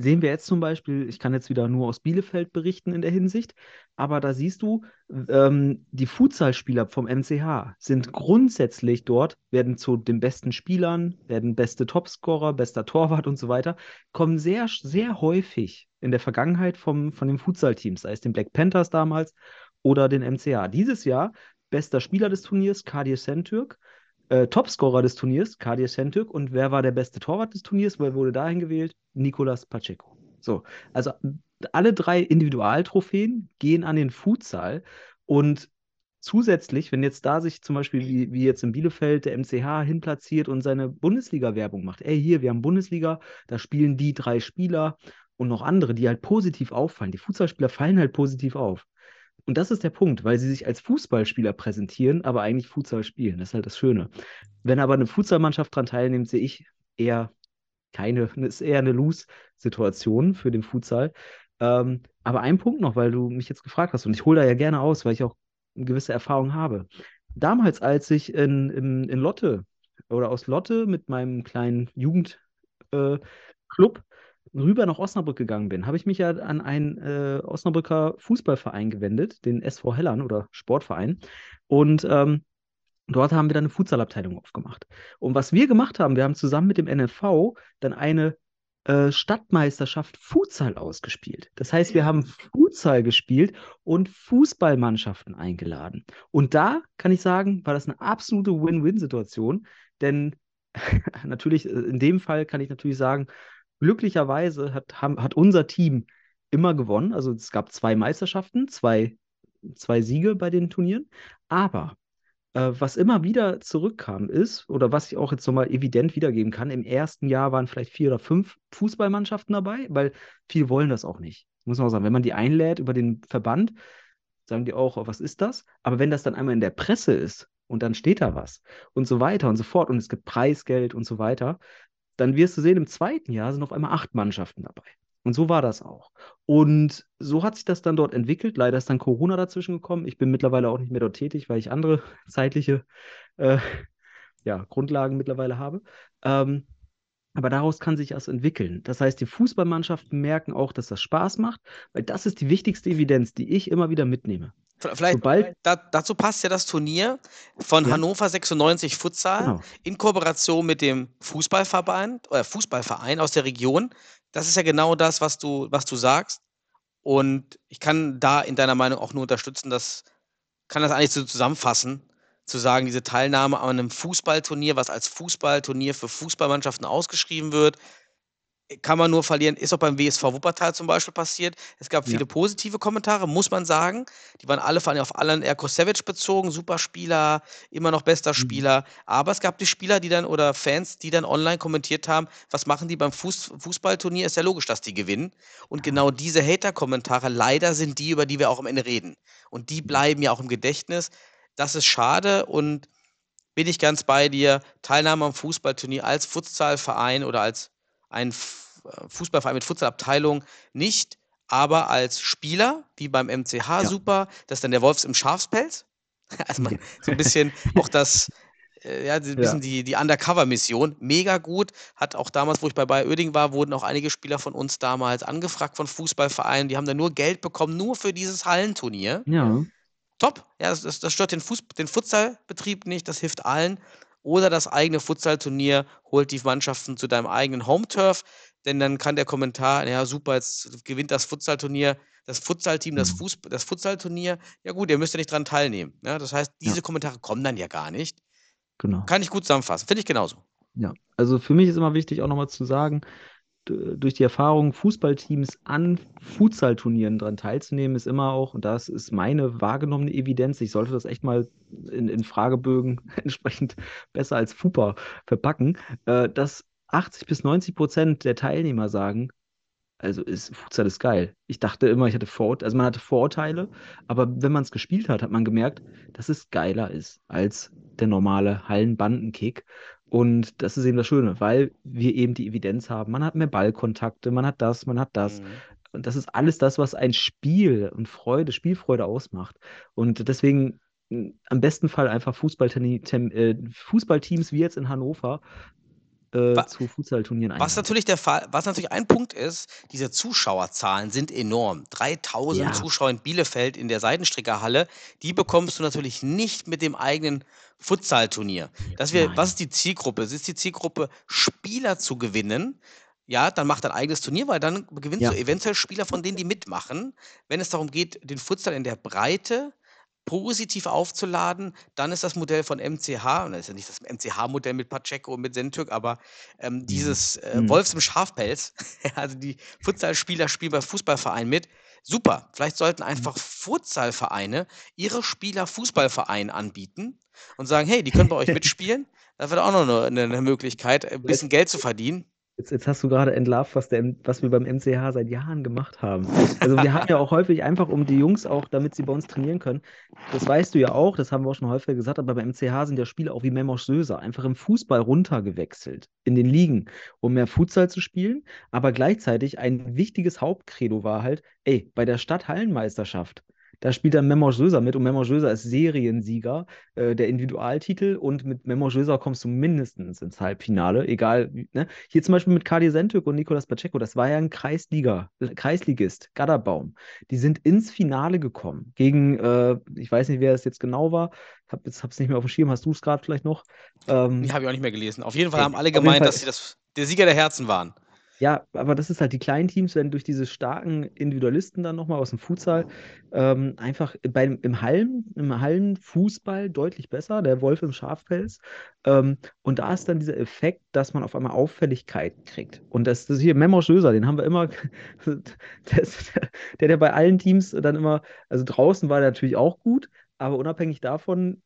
Sehen wir jetzt zum Beispiel, ich kann jetzt wieder nur aus Bielefeld berichten in der Hinsicht, aber da siehst du, ähm, die Futsalspieler vom MCH sind grundsätzlich dort, werden zu den besten Spielern, werden beste Topscorer, bester Torwart und so weiter, kommen sehr, sehr häufig in der Vergangenheit vom, von den Futsalteams, sei es den Black Panthers damals oder den MCH. Dieses Jahr bester Spieler des Turniers, Kadir Sentürk, äh, Topscorer des Turniers, Kadir Sentürk. Und wer war der beste Torwart des Turniers? Wer wurde dahin gewählt? Nicolas Pacheco. So, also alle drei Individualtrophäen gehen an den Futsal. Und zusätzlich, wenn jetzt da sich zum Beispiel wie, wie jetzt in Bielefeld der MCH hinplatziert und seine Bundesliga-Werbung macht, ey, hier, wir haben Bundesliga, da spielen die drei Spieler und noch andere, die halt positiv auffallen. Die Futsalspieler fallen halt positiv auf. Und das ist der Punkt, weil sie sich als Fußballspieler präsentieren, aber eigentlich Futsal spielen. Das ist halt das Schöne. Wenn aber eine Futsalmannschaft daran teilnimmt, sehe ich eher keine, ist eher eine Lose-Situation für den Futsal. Ähm, aber ein Punkt noch, weil du mich jetzt gefragt hast, und ich hole da ja gerne aus, weil ich auch eine gewisse Erfahrung habe. Damals, als ich in, in, in Lotte oder aus Lotte mit meinem kleinen Jugendclub äh, rüber nach Osnabrück gegangen bin, habe ich mich ja an einen äh, Osnabrücker Fußballverein gewendet, den SV Hellern oder Sportverein. Und ähm, dort haben wir dann eine Futsalabteilung aufgemacht. Und was wir gemacht haben, wir haben zusammen mit dem NFV dann eine äh, Stadtmeisterschaft Futsal ausgespielt. Das heißt, wir haben Futsal gespielt und Fußballmannschaften eingeladen. Und da kann ich sagen, war das eine absolute Win-Win-Situation, denn natürlich, äh, in dem Fall kann ich natürlich sagen, glücklicherweise hat, haben, hat unser Team immer gewonnen. Also es gab zwei Meisterschaften, zwei, zwei Siege bei den Turnieren. Aber äh, was immer wieder zurückkam ist, oder was ich auch jetzt nochmal evident wiedergeben kann, im ersten Jahr waren vielleicht vier oder fünf Fußballmannschaften dabei, weil viele wollen das auch nicht. Muss man auch sagen, wenn man die einlädt über den Verband, sagen die auch, was ist das? Aber wenn das dann einmal in der Presse ist und dann steht da was und so weiter und so fort und es gibt Preisgeld und so weiter, dann wirst du sehen, im zweiten Jahr sind auf einmal acht Mannschaften dabei. Und so war das auch. Und so hat sich das dann dort entwickelt. Leider ist dann Corona dazwischen gekommen. Ich bin mittlerweile auch nicht mehr dort tätig, weil ich andere zeitliche äh, ja, Grundlagen mittlerweile habe. Ähm, aber daraus kann sich das entwickeln. Das heißt, die Fußballmannschaften merken auch, dass das Spaß macht, weil das ist die wichtigste Evidenz, die ich immer wieder mitnehme. Vielleicht Sobald, da, dazu passt ja das Turnier von Ja. Hannover 96 Futsal genau. in Kooperation mit dem Fußballverband oder Fußballverein aus der Region. Das ist ja genau das, was du, was du sagst. Und ich kann da in deiner Meinung auch nur unterstützen, dass kann das eigentlich so zusammenfassen, zu sagen, diese Teilnahme an einem Fußballturnier, was als Fußballturnier für Fußballmannschaften ausgeschrieben wird, kann man nur verlieren. Ist auch beim WSV Wuppertal zum Beispiel passiert. Es gab viele Ja. positive Kommentare, muss man sagen. Die waren alle vor allem auf Alan Erkosevic bezogen. Super Spieler, immer noch bester Mhm. Spieler. Aber es gab die Spieler, die dann oder Fans, die dann online kommentiert haben, was machen die beim Fuß, Fußballturnier? Ist ja logisch, dass die gewinnen. Und genau diese Hater-Kommentare, leider sind die, über die wir auch am Ende reden. Und die bleiben ja auch im Gedächtnis. Das ist schade und bin ich ganz bei dir. Teilnahme am Fußballturnier als Futsalverein oder als ein äh, Fußballverein mit Futsalabteilung nicht, aber als Spieler, wie beim MCH, Ja. super. Das ist dann der Wolfs im Schafspelz. Also man, so ein bisschen auch das, äh, ja, so ein Ja. bisschen die, die Undercover-Mission. Mega gut. Hat auch damals, wo ich bei Bayer Oerding war, wurden auch einige Spieler von uns damals angefragt von Fußballvereinen. Die haben dann nur Geld bekommen, nur für dieses Hallenturnier. Ja, Top. Ja, das, das, das stört den, Fuß, den Futsalbetrieb nicht, das hilft allen. Oder das eigene Futsalturnier holt die Mannschaften zu deinem eigenen Home-Turf, denn dann kann der Kommentar, ja super, jetzt gewinnt das Futsalturnier, das Futsalteam, das, Mhm. Fuß, das Futsalturnier. Ja gut, ihr müsst ja nicht dran teilnehmen. Ja, das heißt, diese Ja. Kommentare kommen dann ja gar nicht. genau. Kann ich gut zusammenfassen. Finde ich genauso. Ja, also für mich ist immer wichtig, auch nochmal zu sagen, durch die Erfahrung, Fußballteams an Futsalturnieren dran teilzunehmen, ist immer auch, und das ist meine wahrgenommene Evidenz, ich sollte das echt mal in, in Fragebögen entsprechend besser als FUPA verpacken, äh, dass 80 bis 90 Prozent der Teilnehmer sagen, also ist, Futsal ist geil. Ich dachte immer, ich hatte Vorurteile, also man hatte Vorurteile, aber wenn man es gespielt hat, hat man gemerkt, dass es geiler ist als der normale Hallenbandenkick. Und das ist eben das Schöne, weil wir eben die Evidenz haben. Man hat mehr Ballkontakte, man hat das, man hat das. Mhm. Und das ist alles das, was ein Spiel und Freude, Spielfreude ausmacht. Und deswegen mh, am besten Fall einfach äh, Fußballteams wie jetzt in Hannover äh, zu Futsalturnieren Was einladen. natürlich der Fall, was natürlich ein Punkt ist, diese Zuschauerzahlen sind enorm. 3000 Ja. Zuschauer in Bielefeld in der Seidenstrickerhalle, die bekommst du natürlich nicht mit dem eigenen Futsalturnier. Das wir, Nein. was ist die Zielgruppe? Es ist die Zielgruppe, Spieler zu gewinnen. Ja, dann macht ein eigenes Turnier, weil dann gewinnst Ja. du eventuell Spieler, von denen die mitmachen. Wenn es darum geht, den Futsal in der Breite positiv aufzuladen, dann ist das Modell von MCH, und das ist ja nicht das MCH-Modell mit Pacheco und mit Sentürk, aber ähm, dieses äh, Mhm. Wolfs im Schafpelz, also die Futsalspieler spielen bei Fußballvereinen mit. Super. Vielleicht sollten einfach Futsalvereine ihre Spieler Fußballvereinen anbieten und sagen, hey, die können bei euch mitspielen. Das wäre auch noch eine, eine, eine Möglichkeit, ein bisschen Geld zu verdienen. Jetzt, jetzt hast du gerade entlarvt, was, der, was wir beim MCH seit Jahren gemacht haben. Also wir haben ja auch häufig einfach, um die Jungs auch, damit sie bei uns trainieren können, das weißt du ja auch, das haben wir auch schon häufiger gesagt, aber beim MCH sind ja Spieler auch wie Memosch Söser einfach im Fußball runtergewechselt, in den Ligen, um mehr Futsal zu spielen, aber gleichzeitig ein wichtiges Hauptcredo war halt, ey, bei der Stadthallenmeisterschaft, da spielt dann Memo Söser mit und Memo Söser ist Seriensieger äh, der Individualtitel und mit Memo Söser kommst du mindestens ins Halbfinale, egal. wie- Ne? Hier zum Beispiel mit Kadi Sentük und Nicolas Pacheco, das war ja ein Kreisliga, äh, Kreisligist, Gadderbaum. Die sind ins Finale gekommen gegen, äh, ich weiß nicht, wer es jetzt genau war, hab jetzt hab's nicht mehr auf dem Schirm, hast du es gerade vielleicht noch? Ähm, Die habe ich auch nicht mehr gelesen. Auf jeden Fall haben alle gemeint, dass sie das, der Sieger der Herzen waren. Ja, aber das ist halt die kleinen Teams, werden durch diese starken Individualisten dann nochmal aus dem Futsal ähm, einfach beim, im Hallen, im Hallenfußball deutlich besser, der Wolf im Schafpelz. Ähm, und da ist dann dieser Effekt, dass man auf einmal Auffälligkeit kriegt. Und das, das hier, Memo Schöser, den haben wir immer, der, ist- der, der bei allen Teams dann immer, also draußen war der natürlich auch gut, aber unabhängig davon,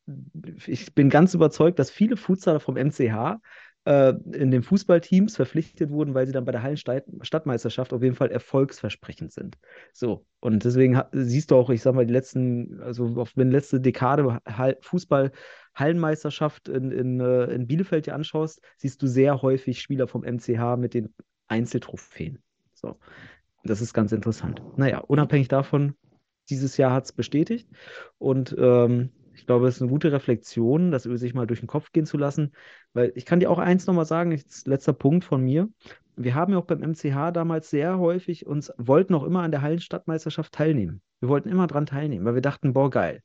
ich bin ganz überzeugt, dass viele Futsaler vom MCH äh, in den Fußballteams verpflichtet wurden, weil sie dann bei der Hallenstadtmeisterschaft auf jeden Fall erfolgsversprechend sind. So, und deswegen siehst du auch, ich sag mal, die letzten, also auf wenn letzte Dekade Fußball Hallenmeisterschaft in, in, äh, in Bielefeld dir anschaust, siehst du sehr häufig Spieler vom MCH mit den Einzeltrophäen. So, das ist ganz interessant. Naja, unabhängig davon, dieses Jahr hat es bestätigt und ähm, ich glaube, es ist eine gute Reflexion, das sich mal durch den Kopf gehen zu lassen, weil ich kann dir auch eins nochmal sagen, jetzt letzter Punkt von mir. Wir haben ja auch beim MCH damals sehr häufig uns, wollten auch immer an der Hallenstadtmeisterschaft teilnehmen. Wir wollten immer dran teilnehmen, weil wir dachten, boah, geil.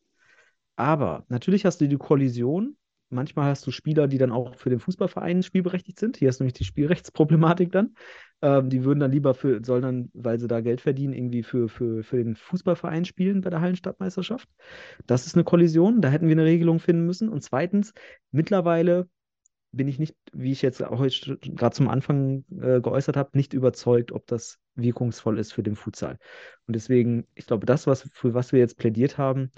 Aber natürlich hast du die Kollision. Manchmal hast du Spieler, die dann auch für den Fußballverein spielberechtigt sind. Hier hast du nämlich die Spielrechtsproblematik dann. Ähm, die würden dann lieber für, sollen dann, weil sie da Geld verdienen, irgendwie für, für, für den Fußballverein spielen bei der Hallenstadtmeisterschaft. Das ist eine Kollision, da hätten wir eine Regelung finden müssen. Und zweitens, mittlerweile bin ich nicht, wie ich jetzt auch heute gerade zum Anfang äh, geäußert habe, nicht überzeugt, ob das wirkungsvoll ist für den Futsal. Und deswegen, ich glaube, das, was, für was wir jetzt plädiert haben,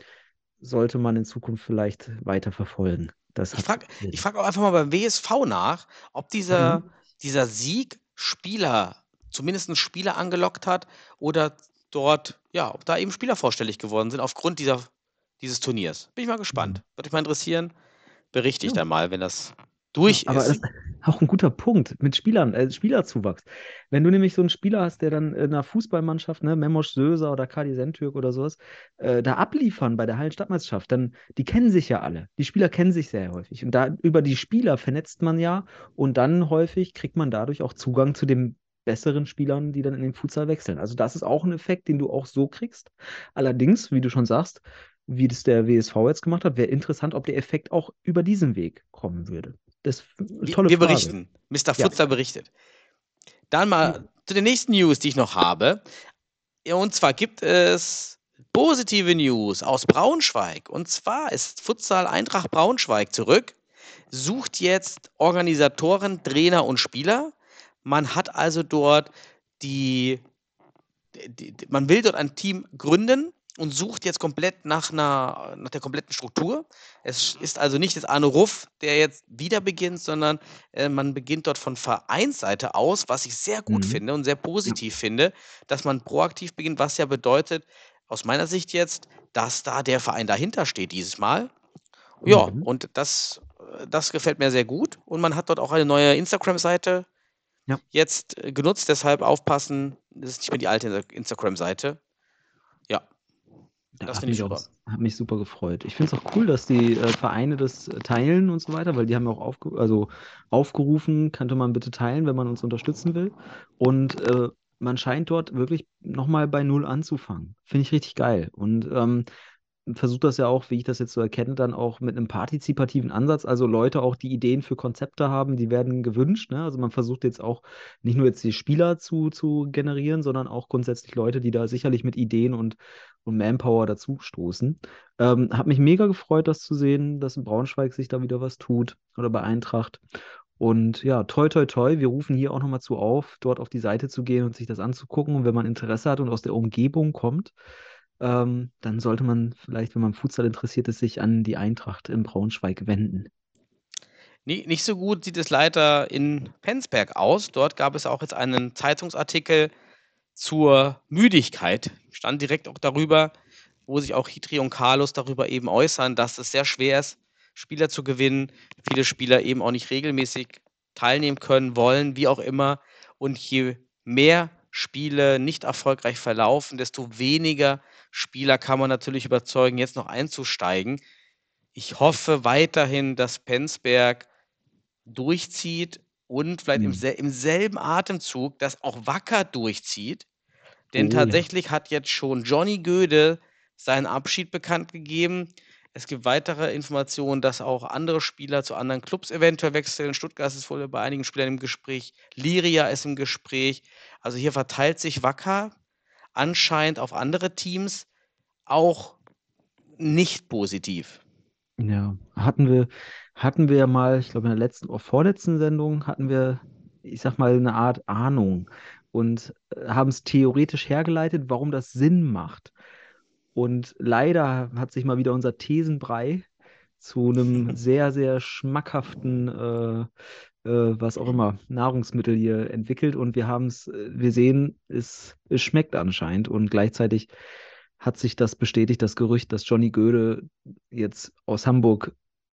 sollte man in Zukunft vielleicht weiter verfolgen. Ich frage frag auch einfach mal beim WSV nach, ob dieser, Mhm. dieser Sieg Spieler, zumindest Spieler angelockt hat oder dort, ja, ob da eben Spieler vorstellig geworden sind aufgrund dieser, dieses Turniers. Bin ich mal gespannt. Würde mich mal interessieren. Berichte ich Mhm. Ja. dann mal, wenn das durch Aber das ist. ist auch ein guter Punkt mit Spielern, äh, Spielerzuwachs. Wenn du nämlich so einen Spieler hast, der dann in einer Fußballmannschaft, ne, Memoş Söser oder Kadi Sentürk oder sowas, äh, da abliefern bei der Hallenstadtmeisterschaft, dann, die kennen sich ja alle. Die Spieler kennen sich sehr häufig. Und da über die Spieler vernetzt man ja und dann häufig kriegt man dadurch auch Zugang zu den besseren Spielern, die dann in den Futsal wechseln. Also das ist auch ein Effekt, den du auch so kriegst. Allerdings, wie du schon sagst, wie das der WSV jetzt gemacht hat, wäre interessant, ob der Effekt auch über diesen Weg kommen würde. Das ist Wir, tolle wir Frage. berichten. Mr. Ja. Futsal berichtet. Dann mal zu den nächsten News, die ich noch habe. Ja, Und zwar gibt es positive News aus Braunschweig. Und zwar ist Futsal Eintracht Braunschweig zurück, sucht jetzt Organisatoren, Trainer und Spieler. Man hat also dort die, die, die man will dort ein Team gründen und sucht jetzt komplett nach, einer, nach der kompletten Struktur. Es ist also nicht jetzt Arne Ruff, der jetzt wieder beginnt, sondern äh, man beginnt dort von Vereinsseite aus, was ich sehr gut Mhm. finde und sehr positiv finde, dass man proaktiv beginnt, was ja bedeutet, aus meiner Sicht jetzt, dass da der Verein dahinter steht dieses Mal. Ja, Mhm. und das, äh, das gefällt mir sehr gut. Und man hat dort auch eine neue Instagram-Seite Ja. jetzt äh, genutzt, deshalb aufpassen, das ist nicht mehr die alte Instagram-Seite. Das hat finde ich mich auch, super. hat mich super gefreut. Ich finde es auch cool, dass die äh, Vereine das äh, teilen und so weiter, weil die haben ja auch aufge also aufgerufen, könnte man bitte teilen, wenn man uns unterstützen will. Und äh, man scheint dort wirklich nochmal bei Null anzufangen. Finde ich richtig geil. Und ähm, versucht das ja auch, wie ich das jetzt so erkenne, dann auch mit einem partizipativen Ansatz. Also Leute auch, die Ideen für Konzepte haben, die werden gewünscht. Ne? Also man versucht jetzt auch nicht nur jetzt die Spieler zu, zu generieren, sondern auch grundsätzlich Leute, die da sicherlich mit Ideen und, und Manpower dazu stoßen. Ähm, hat mich mega gefreut, das zu sehen, dass in Braunschweig sich da wieder was tut oder bei Eintracht. Und ja, toi, toi, toi. Wir rufen hier auch nochmal zu auf, dort auf die Seite zu gehen und sich das anzugucken. Und wenn man Interesse hat und aus der Umgebung kommt, ähm, dann sollte man vielleicht, wenn man Futsal interessiert ist, sich an die Eintracht in Braunschweig wenden. Nie- Nicht so gut sieht es leider in Penzberg aus. Dort gab es auch jetzt einen Zeitungsartikel zur Müdigkeit. Stand direkt auch darüber, wo sich auch Hitri und Carlos darüber eben äußern, dass es sehr schwer ist, Spieler zu gewinnen. Viele Spieler eben auch nicht regelmäßig teilnehmen können, wollen, wie auch immer. Und je mehr Spiele nicht erfolgreich verlaufen, desto weniger Spieler kann man natürlich überzeugen, jetzt noch einzusteigen. Ich hoffe weiterhin, dass Penzberg durchzieht und vielleicht im, Mhm. sel im selben Atemzug, dass auch Wacker durchzieht. Denn Oh ja. tatsächlich hat jetzt schon Johnny Göde seinen Abschied bekannt gegeben. Es gibt weitere Informationen, dass auch andere Spieler zu anderen Clubs eventuell wechseln. Stuttgart ist wohl bei einigen Spielern im Gespräch. Liria ist im Gespräch. Also hier verteilt sich Wacker anscheinend auf andere Teams auch nicht positiv. Ja, hatten wir, hatten wir ja mal, ich glaube in der letzten oder vorletzten Sendung hatten wir, ich sag mal, eine Art Ahnung und äh, haben es theoretisch hergeleitet, warum das Sinn macht. Und leider hat sich mal wieder unser Thesenbrei zu einem sehr, sehr schmackhaften, äh, äh, was auch immer, Nahrungsmittel hier entwickelt. Und wir haben es, äh, wir sehen, es, es schmeckt anscheinend. Und gleichzeitig hat sich das bestätigt, das Gerücht, dass Johnny Göde jetzt aus Hamburg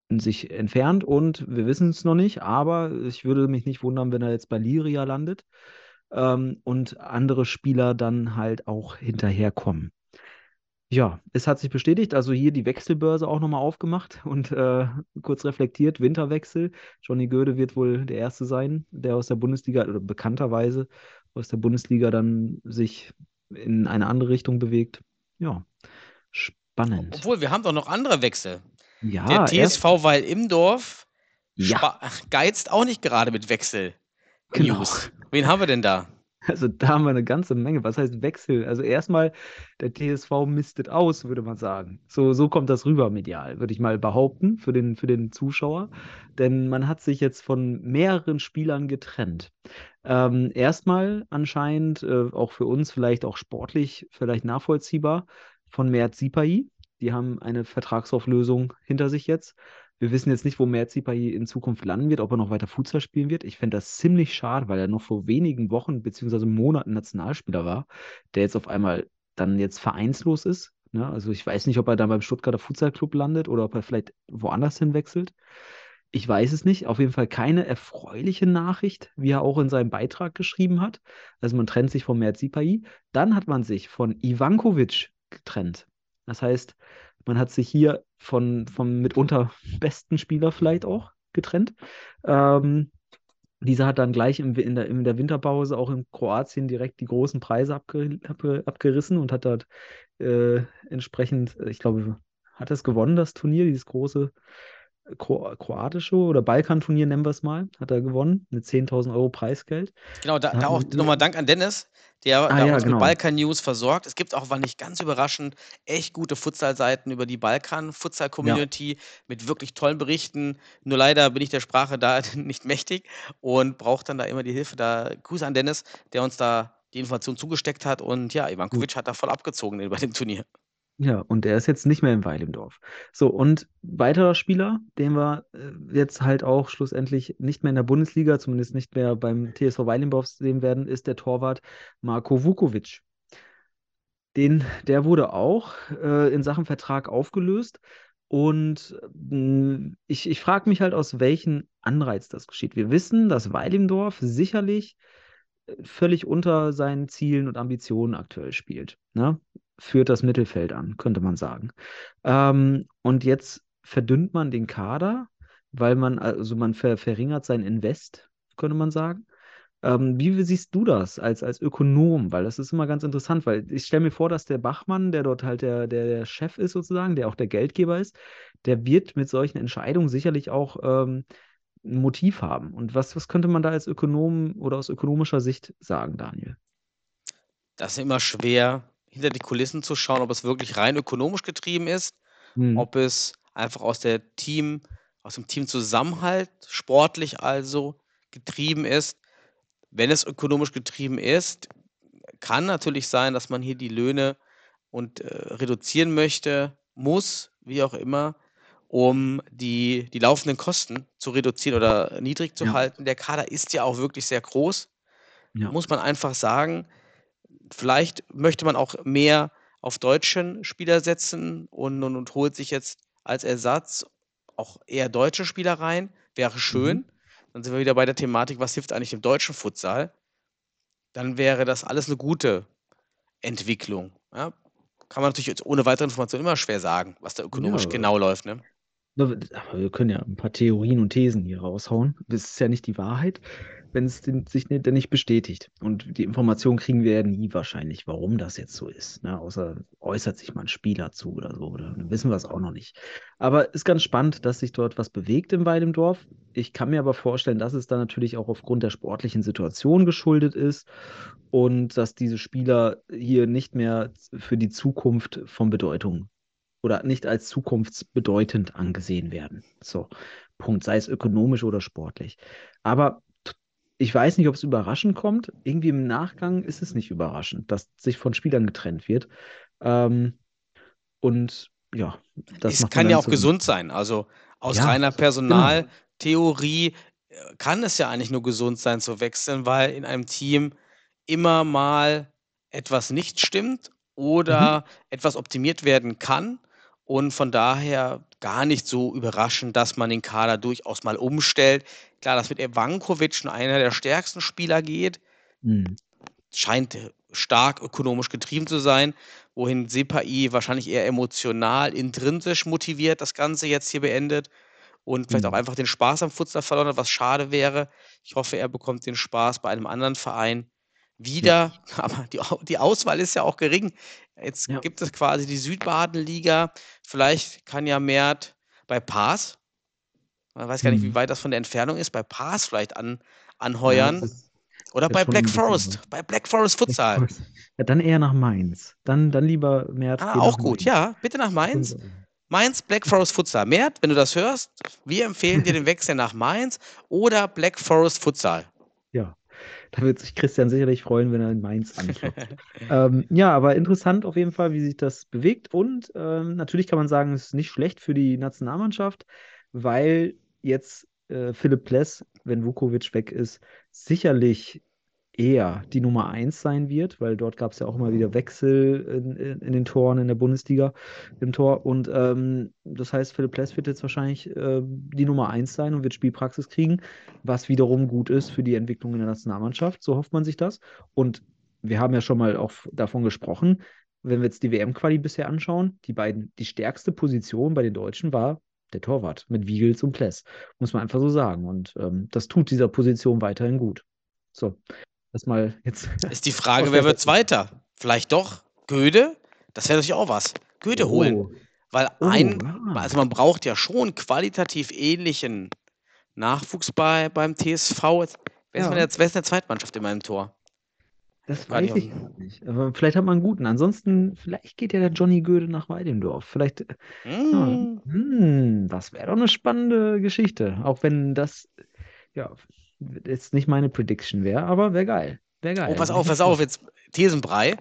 sich entfernt. Und wir wissen es noch nicht, aber ich würde mich nicht wundern, wenn er jetzt bei Liria landet ähm, und andere Spieler dann halt auch hinterherkommen. Ja, es hat sich bestätigt, also hier die Wechselbörse auch nochmal aufgemacht und äh, kurz reflektiert, Winterwechsel. Johnny Göde wird wohl der Erste sein, der aus der Bundesliga oder bekannterweise aus der Bundesliga dann sich in eine andere Richtung bewegt. Ja, spannend. Obwohl, wir haben doch noch andere Wechsel. Ja, Der erst- TSV Weil Imdorf Ja. geizt auch nicht gerade mit Wechsel. Genau. News. Wen haben wir denn da? Also da haben wir eine ganze Menge. Was heißt Wechsel? Also erstmal, der TSV mistet aus, würde man sagen. So, so kommt das rüber medial, würde ich mal behaupten, für den, für den Zuschauer. Denn man hat sich jetzt von mehreren Spielern getrennt. Ähm, erstmal anscheinend, äh, auch für uns vielleicht auch sportlich, vielleicht nachvollziehbar, von Mert Sipai. Die haben eine Vertragsauflösung hinter sich jetzt. Wir wissen jetzt nicht, wo Merzipai in Zukunft landen wird, ob er noch weiter Futsal spielen wird. Ich fände das ziemlich schade, weil er noch vor wenigen Wochen bzw. Monaten Nationalspieler war, der jetzt auf einmal dann jetzt vereinslos ist. Ne? Also ich weiß nicht, ob er dann beim Stuttgarter Futsal Club landet oder ob er vielleicht woanders hin wechselt. Ich weiß es nicht. Auf jeden Fall keine erfreuliche Nachricht, wie er auch in seinem Beitrag geschrieben hat. Also man trennt sich von Merzipai. Dann hat man sich von Ivankovic getrennt. Das heißt, man hat sich hier von, vom mitunter besten Spieler vielleicht auch getrennt. Ähm, dieser hat dann gleich im, in, der, in der Winterpause auch in Kroatien direkt die großen Preise abge, abge, abgerissen und hat dort äh, entsprechend, ich glaube, hat es gewonnen, das Turnier, dieses große Kro kroatische oder Balkanturnier, nennen wir es mal, hat er gewonnen mit 10.000 Euro Preisgeld. Genau, da, da auch nochmal Dank an Dennis, der, ah, der ja, uns genau. mit Balkan-News versorgt. Es gibt auch, war nicht ganz überraschend, echt gute Futsal-Seiten über die Balkan-Futsal-Community ja. mit wirklich tollen Berichten. Nur leider bin ich der Sprache da nicht mächtig und brauche dann da immer die Hilfe. Da Grüße an Dennis, der uns da die Information zugesteckt hat. Und ja, Ivankovic hat da voll abgezogen bei dem Turnier. Ja, und der ist jetzt nicht mehr im Weil im Dorf. So, und weiterer Spieler, den wir äh, jetzt halt auch schlussendlich nicht mehr in der Bundesliga, zumindest nicht mehr beim TSV Weil im Dorf sehen werden, ist der Torwart Marko Vukovic. Den, der wurde auch äh, in Sachen Vertrag aufgelöst. Und mh, ich, ich frage mich halt, aus welchem Anreiz das geschieht. Wir wissen, dass Weil im Dorf sicherlich äh, völlig unter seinen Zielen und Ambitionen aktuell spielt. Ne? Führt das Mittelfeld an, könnte man sagen. Ähm, und jetzt verdünnt man den Kader, weil man, also man ver verringert sein Invest, könnte man sagen. Ähm, wie siehst du das als, als Ökonom? Weil das ist immer ganz interessant, weil ich stelle mir vor, dass der Bachmann, der dort halt der, der, der, Chef ist sozusagen, der auch der Geldgeber ist, der wird mit solchen Entscheidungen sicherlich auch ähm, ein Motiv haben. Und was, was könnte man da als Ökonom oder aus ökonomischer Sicht sagen, Daniel? Das ist immer schwer hinter die Kulissen zu schauen, ob es wirklich rein ökonomisch getrieben ist, hm. ob es einfach aus der Team, aus dem Teamzusammenhalt, sportlich also getrieben ist. Wenn es ökonomisch getrieben ist, kann natürlich sein, dass man hier die Löhne und äh, reduzieren möchte, muss, wie auch immer, um die, die laufenden Kosten zu reduzieren oder niedrig zu ja. halten. Der Kader ist ja auch wirklich sehr groß. Ja. Muss man einfach sagen, vielleicht möchte man auch mehr auf deutschen Spieler setzen und, und, und holt sich jetzt als Ersatz auch eher deutsche Spieler rein. Wäre schön. Mhm. Dann sind wir wieder bei der Thematik, was hilft eigentlich im deutschen Futsal? Dann wäre das alles eine gute Entwicklung. Ja? Kann man natürlich jetzt ohne weitere Informationen immer schwer sagen, was da ökonomisch ja, genau läuft. Ne? wir können ja ein paar Theorien und Thesen hier raushauen. Das ist ja nicht die Wahrheit wenn es sich nicht, nicht bestätigt. Und die Information kriegen wir ja nie wahrscheinlich, warum das jetzt so ist. Ne? Außer äußert sich mal ein Spieler zu oder so. Oder dann wissen wir es auch noch nicht. Aber ist ganz spannend, dass sich dort was bewegt im Weil im Dorf. Ich kann mir aber vorstellen, dass es dann natürlich auch aufgrund der sportlichen Situation geschuldet ist und dass diese Spieler hier nicht mehr für die Zukunft von Bedeutung oder nicht als zukunftsbedeutend angesehen werden. So, Punkt, sei es ökonomisch oder sportlich. Aber ich weiß nicht, ob es überraschend kommt. Irgendwie im Nachgang ist es nicht überraschend, dass sich von Spielern getrennt wird. Ähm, und ja, das es kann ja auch so gesund sein. Also aus ja, reiner Personaltheorie genau. kann es ja eigentlich nur gesund sein zu wechseln, weil in einem Team immer mal etwas nicht stimmt oder mhm. etwas optimiert werden kann. Und von daher gar nicht so überraschend, dass man den Kader durchaus mal umstellt. Klar, dass mit Evankovic schon einer der stärksten Spieler geht. Mhm. Scheint stark ökonomisch getrieben zu sein, wohin Sepai wahrscheinlich eher emotional, intrinsisch motiviert das Ganze jetzt hier beendet und vielleicht mhm. auch einfach den Spaß am Futsal verloren hat, was schade wäre. Ich hoffe, er bekommt den Spaß bei einem anderen Verein wieder. Ja. Aber die, die Auswahl ist ja auch gering. Jetzt ja. gibt es quasi die Südbaden-Liga. Vielleicht kann ja Mert bei Paas, man weiß gar nicht, wie mhm. weit das von der Entfernung ist, bei Paas vielleicht an, anheuern. Ja, Oder bei Black Forest. Bei Black Forest Futsal. Ja, dann eher nach Mainz. Dann, dann lieber Mert. Ah, auch gut. Mainz. Ja, bitte nach Mainz. Mainz, Black Forest Futsal. Mert, wenn du das hörst, wir empfehlen dir den Wechsel nach Mainz oder Black Forest Futsal. Ja, da wird sich Christian sicherlich freuen, wenn er in Mainz anklopft. ähm, ja, aber interessant auf jeden Fall, wie sich das bewegt. Und ähm, natürlich kann man sagen, es ist nicht schlecht für die Nationalmannschaft, weil jetzt äh, Philipp Pless, wenn Vukovic weg ist, sicherlich eher die Nummer eins sein wird, weil dort gab es ja auch immer wieder Wechsel in, in, in den Toren in der Bundesliga im Tor. Und ähm, das heißt, Philipp Pless wird jetzt wahrscheinlich äh, die Nummer eins sein und wird Spielpraxis kriegen, was wiederum gut ist für die Entwicklung in der Nationalmannschaft. So hofft man sich das. Und wir haben ja schon mal auch davon gesprochen, wenn wir jetzt die WM-Quali bisher anschauen, die beiden, die stärkste Position bei den Deutschen war der Torwart mit Wiegels und Pless, muss man einfach so sagen. Und ähm, das tut dieser Position weiterhin gut. So, das mal jetzt. Ist die Frage, wer der- wird Zweiter? Vielleicht doch Göde? Das wäre natürlich auch was. Göde holen. Oh, Weil Oh, ein, ja. also man braucht ja schon qualitativ ähnlichen Nachwuchs bei, beim TSV. Wer ist, Ja. denn jetzt, wer ist denn der Zweitmannschaft in meinem Tor? Das weiß ich nicht. Aber vielleicht hat man einen guten. Ansonsten, vielleicht geht ja der Johnny Göde nach Weidendorf. Vielleicht, äh, ja, Hm. hm, das wäre doch eine spannende Geschichte. Auch wenn das, ja, jetzt nicht meine Prediction wäre, aber wäre geil. Wäre geil. Oh, pass auf, pass auf, jetzt Thesenbrei.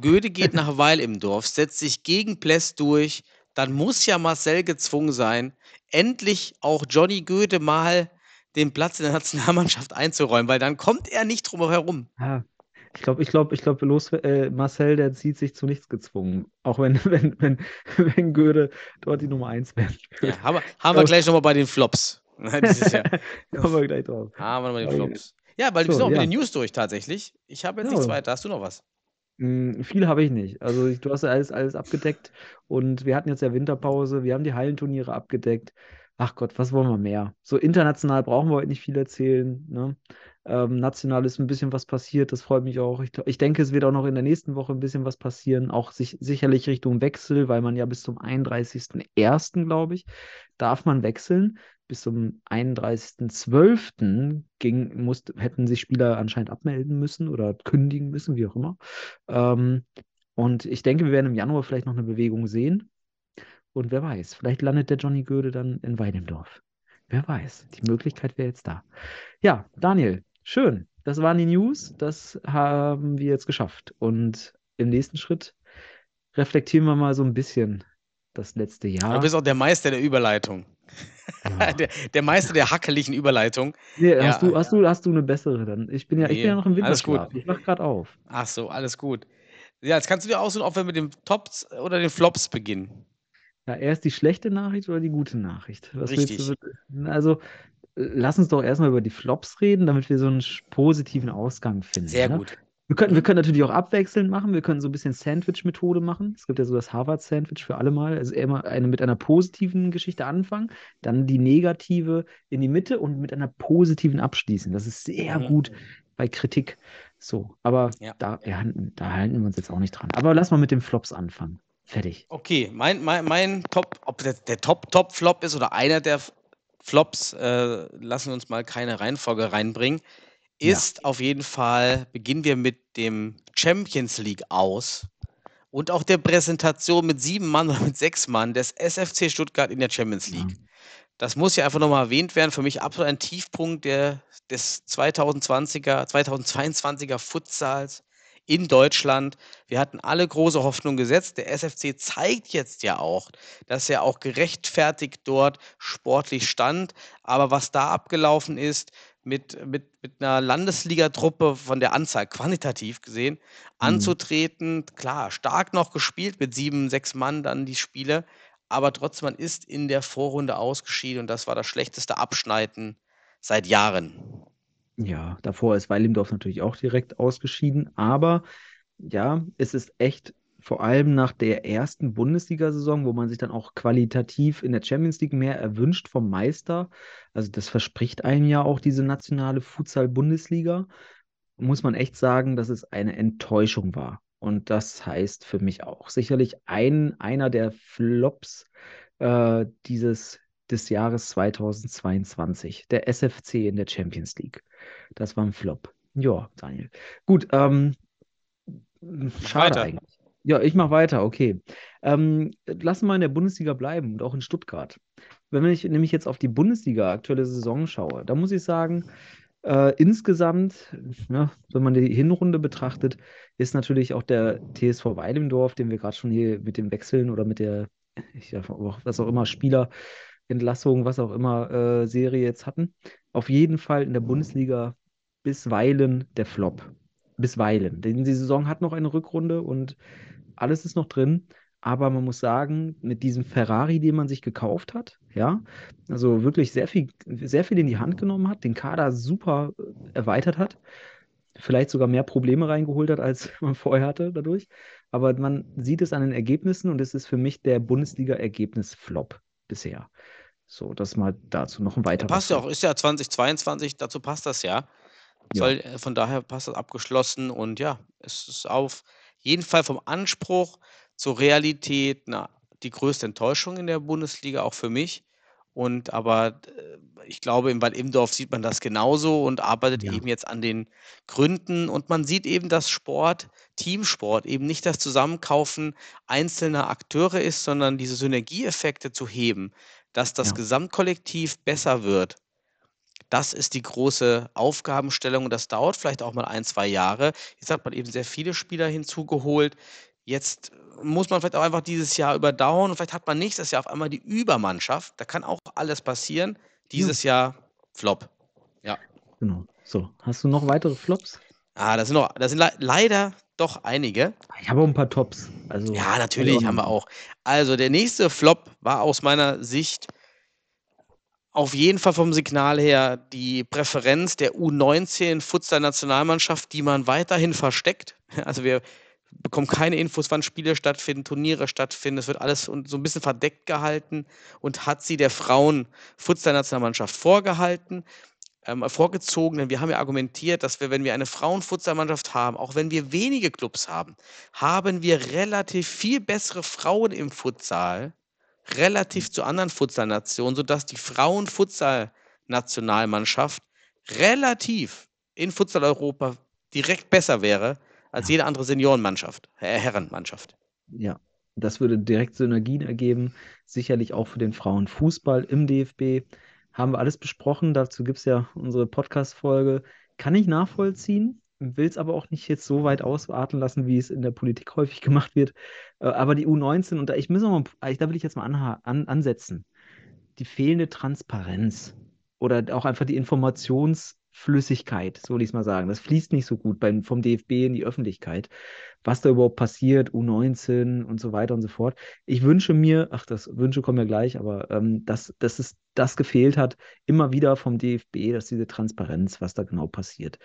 Göde geht nach Weil im Dorf, setzt sich gegen Pless durch. Dann muss ja Marcel gezwungen sein, endlich auch Johnny Göde mal den Platz in der Nationalmannschaft einzuräumen, weil dann kommt er nicht drum herum. Ja, ich glaube, ich glaube, ich glaube, los, äh, Marcel, der sieht sich zu nichts gezwungen. Auch wenn, wenn, wenn, wenn Göde dort die Nummer 1 wäre. Ja, haben wir, haben wir gleich nochmal bei den Flops. Dieses Jahr. Kommen wir gleich drauf. Haben wir den Aber- Flops. Ja, weil wir So, sind auch mit ja. den News durch tatsächlich. Ich habe jetzt Ja. nichts weiter. Hast du noch was? Mm, Viel habe ich nicht. Also ich, du hast ja alles, alles abgedeckt und wir hatten jetzt ja Winterpause, wir haben die Hallenturniere abgedeckt. Ach Gott, was wollen wir mehr? So international brauchen wir heute nicht viel erzählen. Ne? Ähm, national ist ein bisschen was passiert, das freut mich auch. Ich, ich denke, es wird auch noch in der nächsten Woche ein bisschen was passieren, auch sich, sicherlich Richtung Wechsel, weil man ja bis zum 31.01., glaube ich, darf man wechseln. Bis zum 31.12. ging, musste, hätten sich Spieler anscheinend abmelden müssen oder kündigen müssen, wie auch immer. Ähm, und ich denke, wir werden im Januar vielleicht noch eine Bewegung sehen. Und wer weiß, vielleicht landet der Johnny Göde dann in Weidendorf. Wer weiß, die Möglichkeit wäre jetzt da. Ja, Daniel, schön. Das waren die News. Das haben wir jetzt geschafft. Und im nächsten Schritt reflektieren wir mal so ein bisschen das letzte Jahr. Du bist auch der Meister der Überleitung. Ja. der, der Meister der hackeligen Überleitung. Nee, Ja. hast du, hast du, hast du eine bessere dann? Ich bin ja, ich Nee, bin ja noch im alles gut. Winterschlaf. Ich wach gerade auf. Ach so, alles gut. Ja, jetzt kannst du dir aussuchen, ob wir mit den Tops oder den Flops beginnen. Ja, erst die schlechte Nachricht oder die gute Nachricht? Was willst Richtig. du? Also, äh, lass uns doch erstmal über die Flops reden, damit wir so einen positiven Ausgang finden. Sehr ne? gut. Wir können, wir können natürlich auch abwechselnd machen. Wir können so ein bisschen Sandwich-Methode machen. Es gibt ja so das Harvard-Sandwich für alle mal. Also immer eine mit einer positiven Geschichte anfangen, dann die negative in die Mitte und mit einer positiven abschließen. Das ist sehr Mhm. gut bei Kritik. So, aber Ja. da, ja, da halten wir uns jetzt auch nicht dran. Aber lass mal mit den Flops anfangen. Fertig. Okay, mein, mein, mein Top, ob der, der Top-Top-Flop ist oder einer der Flops, äh, lassen wir uns mal keine Reihenfolge reinbringen, Ja. ist auf jeden Fall, beginnen wir mit dem Champions League aus und auch der Präsentation mit sieben Mann oder mit sechs Mann des SFC Stuttgart in der Champions League. Das muss ja einfach nochmal erwähnt werden. Für mich absolut ein Tiefpunkt der, des 2020er, 2022er Futsals in Deutschland. Wir hatten alle große Hoffnung gesetzt. Der SFC zeigt jetzt ja auch, dass er auch gerechtfertigt dort sportlich stand. Aber was da abgelaufen ist, mit, mit, mit einer Landesligatruppe von der Anzahl quantitativ gesehen anzutreten, klar, stark noch gespielt mit sieben, sechs Mann dann die Spiele, aber trotzdem, man ist in der Vorrunde ausgeschieden und das war das schlechteste Abschneiden seit Jahren. Ja, davor ist Weilimdorf natürlich auch direkt ausgeschieden, aber ja, es ist echt vor allem nach der ersten Bundesliga-Saison, wo man sich dann auch qualitativ in der Champions League mehr erwünscht vom Meister. Also das verspricht einem ja auch diese nationale Futsal-Bundesliga. Muss man echt sagen, dass es eine Enttäuschung war. Und das heißt für mich auch sicherlich ein, einer der Flops äh, dieses des Jahres 2022, der SFC in der Champions League. Das war ein Flop. Ja, Daniel. Gut, ähm, schade weiter. eigentlich. Ja, ich mache weiter, okay. Ähm, lassen wir in der Bundesliga bleiben und auch in Stuttgart. Wenn ich nämlich jetzt auf die Bundesliga aktuelle Saison schaue, da muss ich sagen, äh, insgesamt, ja, wenn man die Hinrunde betrachtet, ist natürlich auch der TSV Weilendorf, den wir gerade schon hier mit dem Wechseln oder mit der, ich, was auch immer, Spielerentlassung, was auch immer, äh, Serie jetzt hatten, auf jeden Fall in der Bundesliga bisweilen der Flop. Bisweilen. Denn die Saison hat noch eine Rückrunde und alles ist noch drin. Aber man muss sagen, mit diesem Ferrari, den man sich gekauft hat, ja, also wirklich sehr viel, sehr viel in die Hand genommen hat, den Kader super äh, erweitert hat, vielleicht sogar mehr Probleme reingeholt hat, als man vorher hatte dadurch. Aber man sieht es an den Ergebnissen und es ist für mich der Bundesliga-Ergebnis-Flop bisher. So, das mal dazu noch ein weiterer. Passt ja auch, ist ja 2022, dazu passt das ja. Ja. Soll, äh, von daher passt das abgeschlossen und ja, es ist auf jeden Fall vom Anspruch zur Realität na, die größte Enttäuschung in der Bundesliga, auch für mich. Und aber äh, ich glaube, in Bad Imdorf sieht man das genauso und arbeitet Ja. eben jetzt an den Gründen. Und man sieht eben, dass Sport, Teamsport, eben nicht das Zusammenkaufen einzelner Akteure ist, sondern diese Synergieeffekte zu heben, dass das Ja. Gesamtkollektiv besser wird. Das ist die große Aufgabenstellung und das dauert vielleicht auch mal ein, zwei Jahre. Jetzt hat man eben sehr viele Spieler hinzugeholt. Jetzt muss man vielleicht auch einfach dieses Jahr überdauern und vielleicht hat man nächstes Jahr auf einmal die Übermannschaft. Da kann auch alles passieren. Dieses Jahr Flop. Ja. Genau. So, hast du noch weitere Flops? Ah, da sind noch, da sind le leider doch einige. Ich habe auch ein paar Tops. Also, Ja, natürlich haben wir auch. Also der nächste Flop war aus meiner Sicht auf jeden Fall vom Signal her die Präferenz der U19 Futsal-Nationalmannschaft, die man weiterhin versteckt. Also wir bekommen keine Infos, wann Spiele stattfinden, Turniere stattfinden. Es wird alles so ein bisschen verdeckt gehalten und hat sie der Frauen-Futsal-Nationalmannschaft vorgehalten, ähm, vorgezogen. Denn wir haben ja argumentiert, dass wir, wenn wir eine Frauen-Futsal-Mannschaft haben, auch wenn wir wenige Clubs haben, haben wir relativ viel bessere Frauen im Futsal, relativ zu anderen Futsal-Nationen, sodass die Frauen-Futsal-Nationalmannschaft relativ in Futsal-Europa direkt besser wäre als jede andere Seniorenmannschaft, äh, Herrenmannschaft. Ja, das würde direkt Synergien ergeben. Sicherlich auch für den Frauenfußball im DFB. Haben wir alles besprochen. Dazu gibt es ja unsere Podcast-Folge. Kann ich nachvollziehen, will es aber auch nicht jetzt so weit ausarten lassen, wie es in der Politik häufig gemacht wird. Äh, Aber die U19, und da, ich muss mal, eigentlich, da will ich jetzt mal an, ansetzen. Die fehlende Transparenz oder auch einfach die Informationsflüssigkeit, so will ich es mal sagen. Das fließt nicht so gut beim, vom DFB in die Öffentlichkeit was da überhaupt passiert, U19 und so weiter und so fort. Ich wünsche mir, ach, das Wünsche kommen ja gleich, aber ähm, dass, dass es das gefehlt hat, immer wieder vom DFB, dass diese Transparenz, was da genau passiert,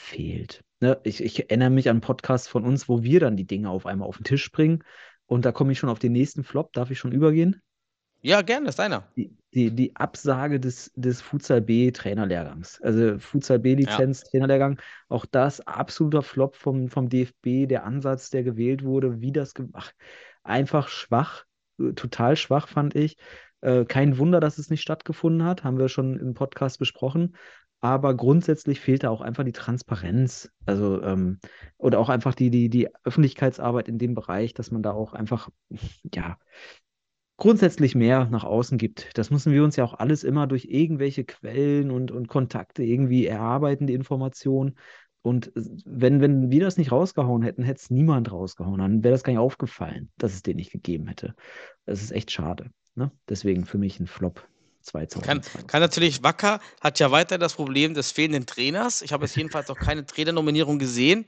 fehlt. Ne? Ich, ich erinnere mich an Podcasts von uns, wo wir dann die Dinge auf einmal auf den Tisch bringen. Und da komme ich schon auf den nächsten Flop. Darf ich schon übergehen? Ja, gerne, das ist deiner. Die, die, die Absage des, des Futsal B Trainerlehrgangs. Also Futsal B Lizenz Trainerlehrgang, auch das absoluter Flop vom, vom DFB, der Ansatz, der gewählt wurde, wie das gemacht. Einfach schwach, äh, total schwach fand ich. Äh, kein Wunder, dass es nicht stattgefunden hat, haben wir schon im Podcast besprochen. Aber grundsätzlich fehlt da auch einfach die Transparenz. Also, ähm, oder auch einfach die, die, die Öffentlichkeitsarbeit in dem Bereich, dass man da auch einfach, ja, grundsätzlich mehr nach außen gibt. Das müssen wir uns ja auch alles immer durch irgendwelche Quellen und, und Kontakte irgendwie erarbeiten, die Informationen. Und wenn, wenn wir das nicht rausgehauen hätten, hätte es niemand rausgehauen. Dann wäre das gar nicht aufgefallen, dass es den nicht gegeben hätte. Das ist echt schade. Ne? Deswegen für mich ein Flop Kann, 2020. kann natürlich Wacker, hat ja weiter das Problem des fehlenden Trainers. Ich habe jetzt jedenfalls noch keine Trainernominierung gesehen.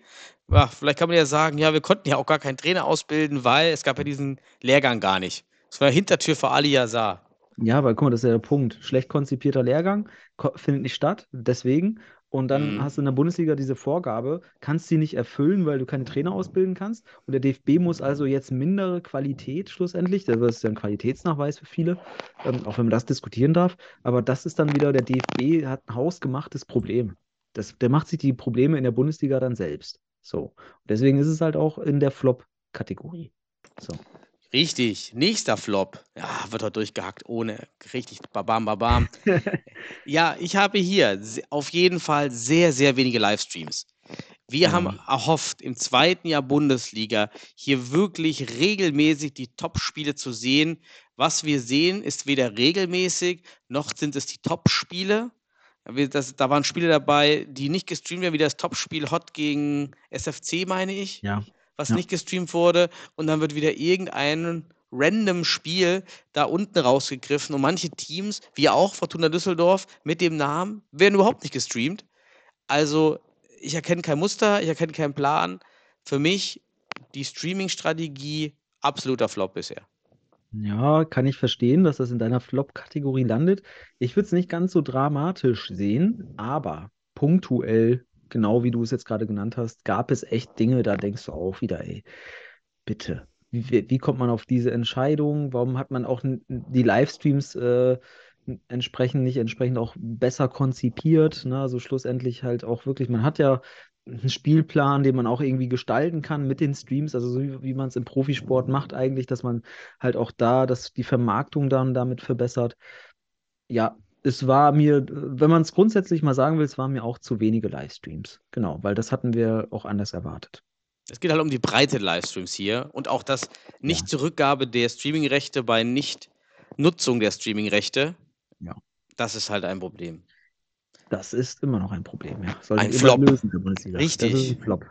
Ja, vielleicht kann man ja sagen, ja, wir konnten ja auch gar keinen Trainer ausbilden, weil es gab ja diesen Lehrgang gar nicht. Das war Hintertür für Ali Yazar. Ja, aber guck mal, das ist ja der Punkt. Schlecht konzipierter Lehrgang findet nicht statt, deswegen. Und dann Mhm. hast du in der Bundesliga diese Vorgabe, kannst sie nicht erfüllen, weil du keine Trainer ausbilden kannst. Und der DFB muss also jetzt mindere Qualität schlussendlich, das ist ja ein Qualitätsnachweis für viele, ähm, auch wenn man das diskutieren darf. Aber das ist dann wieder, der DFB hat ein hausgemachtes Problem. Das, der macht sich die Probleme in der Bundesliga dann selbst. So. Und deswegen ist es halt auch in der Flop-Kategorie. So. Richtig, nächster Flop. Ja, wird heute durchgehackt, ohne richtig babam babam. ja, ich habe hier auf jeden Fall sehr, sehr wenige Livestreams. Wir haben Ja. erhofft, im zweiten Jahr Bundesliga hier wirklich regelmäßig die Top-Spiele zu sehen. Was wir sehen, ist weder regelmäßig, noch sind es die Top-Spiele. Da waren Spiele dabei, die nicht gestreamt werden, wie das Top-Spiel Hot gegen SFC, meine ich Ja. Was Ja. nicht gestreamt wurde und dann wird wieder irgendein random Spiel da unten rausgegriffen und manche Teams, wie auch Fortuna Düsseldorf mit dem Namen, werden überhaupt nicht gestreamt. Also ich erkenne kein Muster, ich erkenne keinen Plan. Für mich die Streaming-Strategie absoluter Flop bisher. Ja, kann ich verstehen, dass das in deiner Flop-Kategorie landet. Ich würde es nicht ganz so dramatisch sehen, aber punktuell, genau wie du es jetzt gerade genannt hast, gab es echt Dinge, da denkst du auch wieder, ey, bitte. Wie, wie kommt man auf diese Entscheidung? Warum hat man auch die Livestreams äh, entsprechend nicht entsprechend auch besser konzipiert? Ne? Also schlussendlich halt auch wirklich, man hat ja einen Spielplan, den man auch irgendwie gestalten kann mit den Streams, also so wie, wie man es im Profisport macht eigentlich, dass man halt auch da, dass die Vermarktung dann damit verbessert. Ja, es war mir, wenn man es grundsätzlich mal sagen will, es waren mir auch zu wenige Livestreams. Genau, weil das hatten wir auch anders erwartet. Es geht halt um die Breite der Livestreams hier und auch das Nicht-Zurückgabe der Streaming-Rechte bei Nicht-Nutzung der Streaming-Rechte. Ja. Das ist halt ein Problem. Das ist immer noch ein Problem, ja. Sollte Ein Flop. lösen. Richtig. Das ist ein Flop.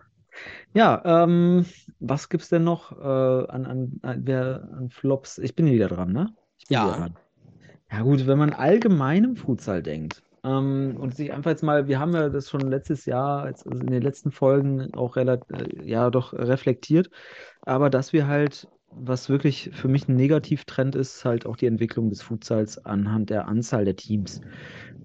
Ja, ähm, was gibt's denn noch äh, an, an, an, wer, an Flops? Ich bin hier wieder dran, ne? Ich bin Ja. wieder dran. Ja, gut, wenn man allgemein im Futsal denkt ähm, und sich einfach jetzt mal, wir haben ja das schon letztes Jahr, also in den letzten Folgen auch relativ, äh, ja, doch reflektiert, aber dass wir halt, was wirklich für mich ein Negativtrend ist, halt auch die Entwicklung des Futsals anhand der Anzahl der Teams.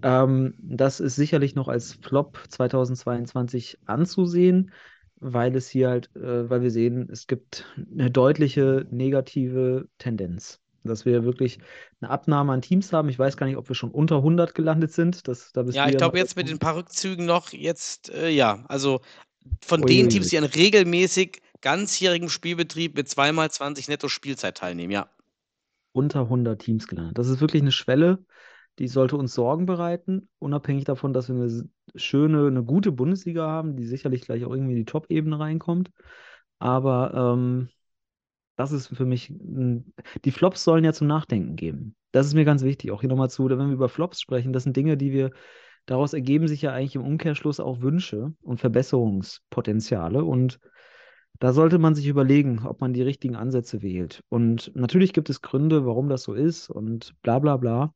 Ähm, das ist sicherlich noch als Flop 2022 anzusehen, weil es hier halt, äh, weil wir sehen, es gibt eine deutliche negative Tendenz. Dass wir wirklich eine Abnahme an Teams haben. Ich weiß gar nicht, ob wir schon unter 100 gelandet sind. Das, da Ja, ich glaube jetzt mit den paar Rückzügen noch, jetzt, äh, ja, also von Ui, den Teams, die an regelmäßig ganzjährigem Spielbetrieb mit zweimal 20 netto Spielzeit teilnehmen, ja. unter 100 Teams gelandet. Das ist wirklich eine Schwelle, die sollte uns Sorgen bereiten, unabhängig davon, dass wir eine schöne, eine gute Bundesliga haben, die sicherlich gleich auch irgendwie in die Top-Ebene reinkommt. Aber ähm, das ist für mich, die Flops sollen ja zum Nachdenken geben. Das ist mir ganz wichtig, auch hier nochmal zu, wenn wir über Flops sprechen, das sind Dinge, die wir, daraus ergeben sich ja eigentlich im Umkehrschluss auch Wünsche und Verbesserungspotenziale und da sollte man sich überlegen, ob man die richtigen Ansätze wählt. Und natürlich gibt es Gründe, warum das so ist und bla bla bla.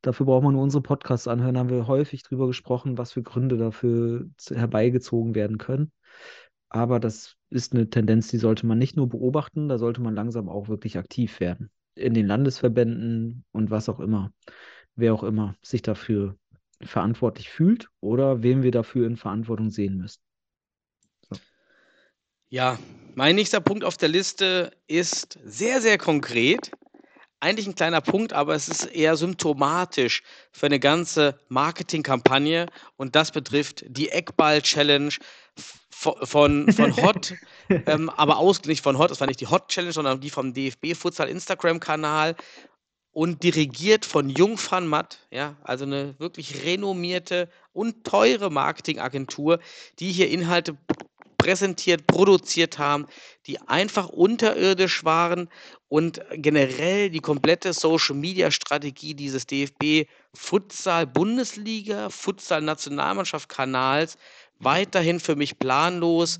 Dafür braucht man nur unsere Podcasts anhören. Da haben wir häufig drüber gesprochen, was für Gründe dafür herbeigezogen werden können. Aber das ist eine Tendenz, die sollte man nicht nur beobachten, da sollte man langsam auch wirklich aktiv werden. In den Landesverbänden und was auch immer. Wer auch immer sich dafür verantwortlich fühlt oder wem wir dafür in Verantwortung sehen müssen. Ja, mein nächster Punkt auf der Liste ist sehr, sehr konkret. Eigentlich ein kleiner Punkt, aber es ist eher symptomatisch für eine ganze Marketingkampagne und das betrifft die Eckball-Challenge von, von, von Hot, ähm, aber aus, nicht von Hot, das war nicht die Hot-Challenge, sondern die vom DFB Futsal Instagram-Kanal und dirigiert von Jung van Matt, ja, also eine wirklich renommierte und teure Marketingagentur, die hier Inhalte präsentiert, produziert haben, die einfach unterirdisch waren und generell die komplette Social Media Strategie dieses DFB Futsal Bundesliga, Futsal Nationalmannschaft Kanals weiterhin für mich planlos.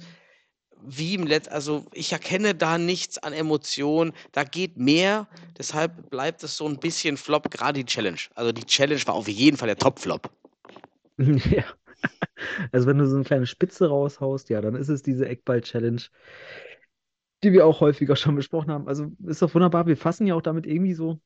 Wie im Letz also ich erkenne da nichts an Emotionen, da geht mehr, deshalb bleibt es so ein bisschen Flop, gerade die Challenge. Also die Challenge war auf jeden Fall der Top-Flop. Ja. Also wenn du so eine kleine Spitze raushaust, ja, dann ist es diese Eckball-Challenge, die wir auch häufiger schon besprochen haben. Also ist doch wunderbar. Wir fassen ja auch damit irgendwie so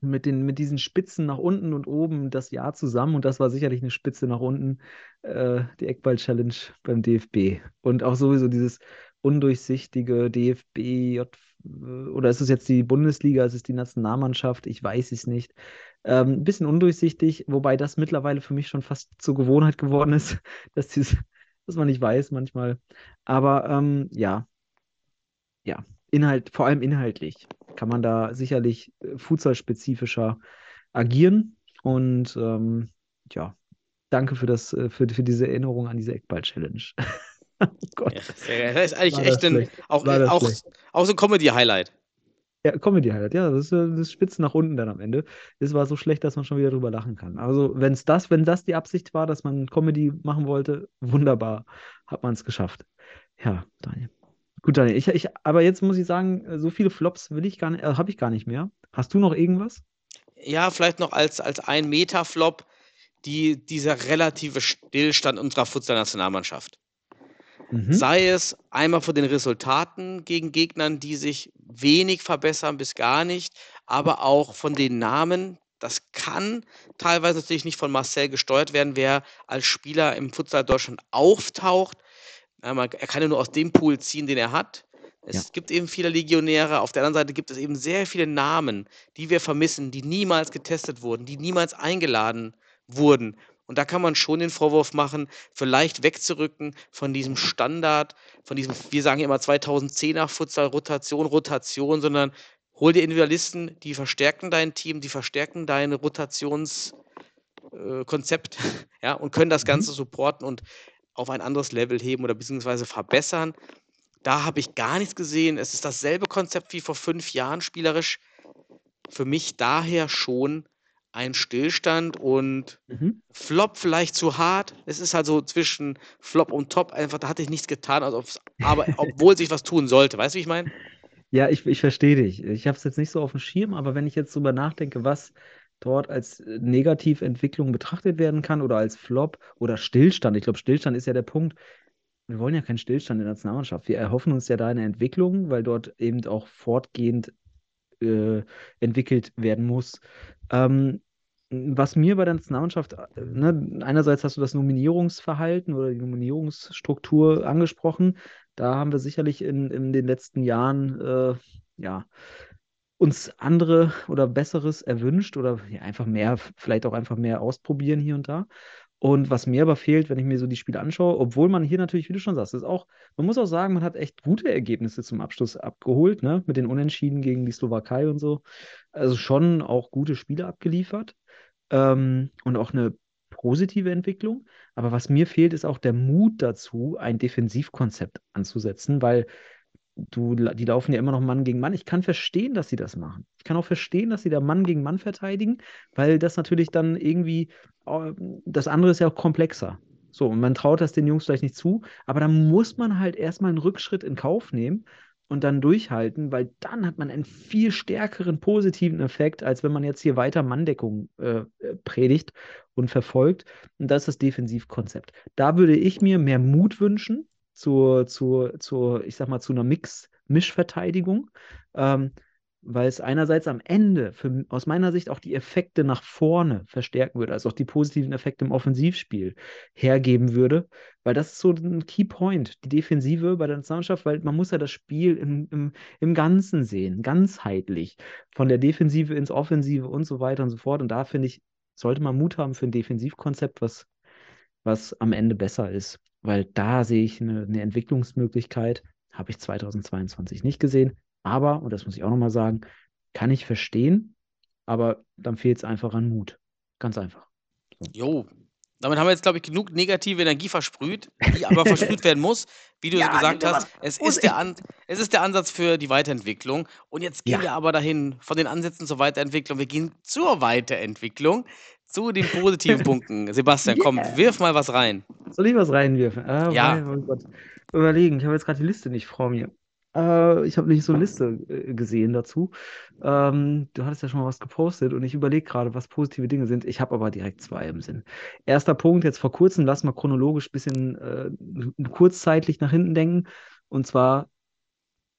mit den, mit diesen Spitzen nach unten und oben das Jahr zusammen. Und das war sicherlich eine Spitze nach unten, äh, die Eckball-Challenge beim DFB. Und auch sowieso dieses undurchsichtige DFB, oder ist es jetzt die Bundesliga, ist es die Nationalmannschaft? Ich weiß es nicht. Ähm, ein bisschen undurchsichtig, wobei das mittlerweile für mich schon fast zur Gewohnheit geworden ist, dass, dieses, dass man nicht weiß manchmal. Aber ähm, ja, ja, Inhalt, vor allem inhaltlich, kann man da sicherlich äh, fußballspezifischer agieren. Und ähm, ja, danke für, das, äh, für, für diese Erinnerung an diese Eckball-Challenge. oh Gott. Ja, das ist eigentlich War echt ein, auch, auch, schlecht. auch so ein Comedy-Highlight. Ja, Comedy halt. Ja, das ist, äh, das ist Spitzen nach unten dann am Ende. Es war so schlecht, dass man schon wieder drüber lachen kann. Also, wenn es das, wenn das die Absicht war, dass man Comedy machen wollte, wunderbar, hat man es geschafft. Ja, Daniel. Gut, Daniel. Ich, ich, aber jetzt muss ich sagen, äh, so viele Flops will ich gar nicht, äh, habe ich gar nicht mehr. Hast du noch irgendwas? Ja, vielleicht noch als, als ein Meta-Flop die, dieser relative Stillstand unserer Futsal-Nationalmannschaft. Mhm. Sei es einmal von den Resultaten gegen Gegnern, die sich wenig verbessern bis gar nicht, aber auch von den Namen. Das kann teilweise natürlich nicht von Marcel gesteuert werden, wer als Spieler im Futsal Deutschland auftaucht. Ja, man, er kann ja nur aus dem Pool ziehen, den er hat. Es Ja. gibt eben viele Legionäre. Auf der anderen Seite gibt es eben sehr viele Namen, die wir vermissen, die niemals getestet wurden, die niemals eingeladen wurden. Und da kann man schon den Vorwurf machen, vielleicht wegzurücken von diesem Standard, von diesem, wir sagen immer 2010er Futsal, Rotation, Rotation, sondern hol dir Individualisten, die verstärken dein Team, die verstärken dein Rotationskonzept äh, ja, und können das Mhm. Ganze supporten und auf ein anderes Level heben oder beziehungsweise verbessern. Da habe ich gar nichts gesehen. Es ist dasselbe Konzept wie vor fünf Jahren spielerisch. Für mich daher schon ein Stillstand und Mhm. Flop vielleicht zu hart. Es ist halt so zwischen Flop und Top einfach, da hatte ich nichts getan, also aber obwohl sich was tun sollte. Weißt du, wie ich meine? Ja, ich, ich verstehe dich. Ich habe es jetzt nicht so auf dem Schirm, aber wenn ich jetzt drüber nachdenke, was dort als äh, Negativentwicklung betrachtet werden kann oder als Flop oder Stillstand. Ich glaube, Stillstand ist ja der Punkt. Wir wollen ja keinen Stillstand in der Nationalmannschaft. Wir erhoffen uns ja da eine Entwicklung, weil dort eben auch fortgehend äh, entwickelt werden muss. Ähm, was mir bei der Nationalmannschaft, äh, ne, einerseits hast du das Nominierungsverhalten oder die Nominierungsstruktur angesprochen. Da haben wir sicherlich in, in den letzten Jahren äh, ja, uns andere oder Besseres erwünscht oder ja, einfach mehr, vielleicht auch einfach mehr ausprobieren hier und da. Und was mir aber fehlt, wenn ich mir so die Spiele anschaue, obwohl man hier natürlich, wie du schon sagst, ist auch, man muss auch sagen, man hat echt gute Ergebnisse zum Abschluss abgeholt, ne? Mit den Unentschieden gegen die Slowakei und so. Also schon auch gute Spiele abgeliefert ähm, und auch eine positive Entwicklung. Aber was mir fehlt, ist auch der Mut dazu, ein Defensivkonzept anzusetzen, weil du, die laufen ja immer noch Mann gegen Mann. Ich kann verstehen, dass sie das machen. Ich kann auch verstehen, dass sie da Mann gegen Mann verteidigen, weil das natürlich dann irgendwie, äh, das andere ist ja auch komplexer. So, und man traut das den Jungs vielleicht nicht zu, aber dann muss man halt erstmal einen Rückschritt in Kauf nehmen und dann durchhalten, weil dann hat man einen viel stärkeren positiven Effekt, als wenn man jetzt hier weiter Manndeckung äh, predigt und verfolgt. Und das ist das Defensivkonzept. Da würde ich mir mehr Mut wünschen, zur, zur, zur, ich sag mal, zu einer Mix, Mischverteidigung, ähm, weil es einerseits am Ende für, aus meiner Sicht auch die Effekte nach vorne verstärken würde, also auch die positiven Effekte im Offensivspiel hergeben würde, weil das ist so ein Key Point, die Defensive bei der Nationalmannschaft, weil man muss ja das Spiel im, im, im Ganzen sehen, ganzheitlich, von der Defensive ins Offensive und so weiter und so fort. Und da finde ich, sollte man Mut haben für ein Defensivkonzept, was, was am Ende besser ist weil da sehe ich eine, eine Entwicklungsmöglichkeit, habe ich 2022 nicht gesehen. Aber, und das muss ich auch nochmal sagen, kann ich verstehen, aber dann fehlt es einfach an Mut. Ganz einfach. Jo, damit haben wir jetzt, glaube ich, genug negative Energie versprüht, die aber versprüht werden muss. Wie du Ja, gesagt hast, es ist, der An es ist der Ansatz für die Weiterentwicklung. Und jetzt gehen Ja. wir aber dahin von den Ansätzen zur Weiterentwicklung. Wir gehen zur Weiterentwicklung, zu den positiven Punkten. Sebastian, komm, Yeah. wirf mal was rein. Soll ich was reinwerfen? Ah, Ja. mein, oh Gott. Überlegen, ich habe jetzt gerade die Liste nicht vor mir. Äh, ich habe nicht so eine Liste äh, gesehen dazu. Ähm, du hattest ja schon mal was gepostet und ich überlege gerade, was positive Dinge sind. Ich habe aber direkt zwei im Sinn. Erster Punkt, jetzt vor kurzem, lass mal chronologisch ein bisschen äh, kurzzeitlich nach hinten denken. Und zwar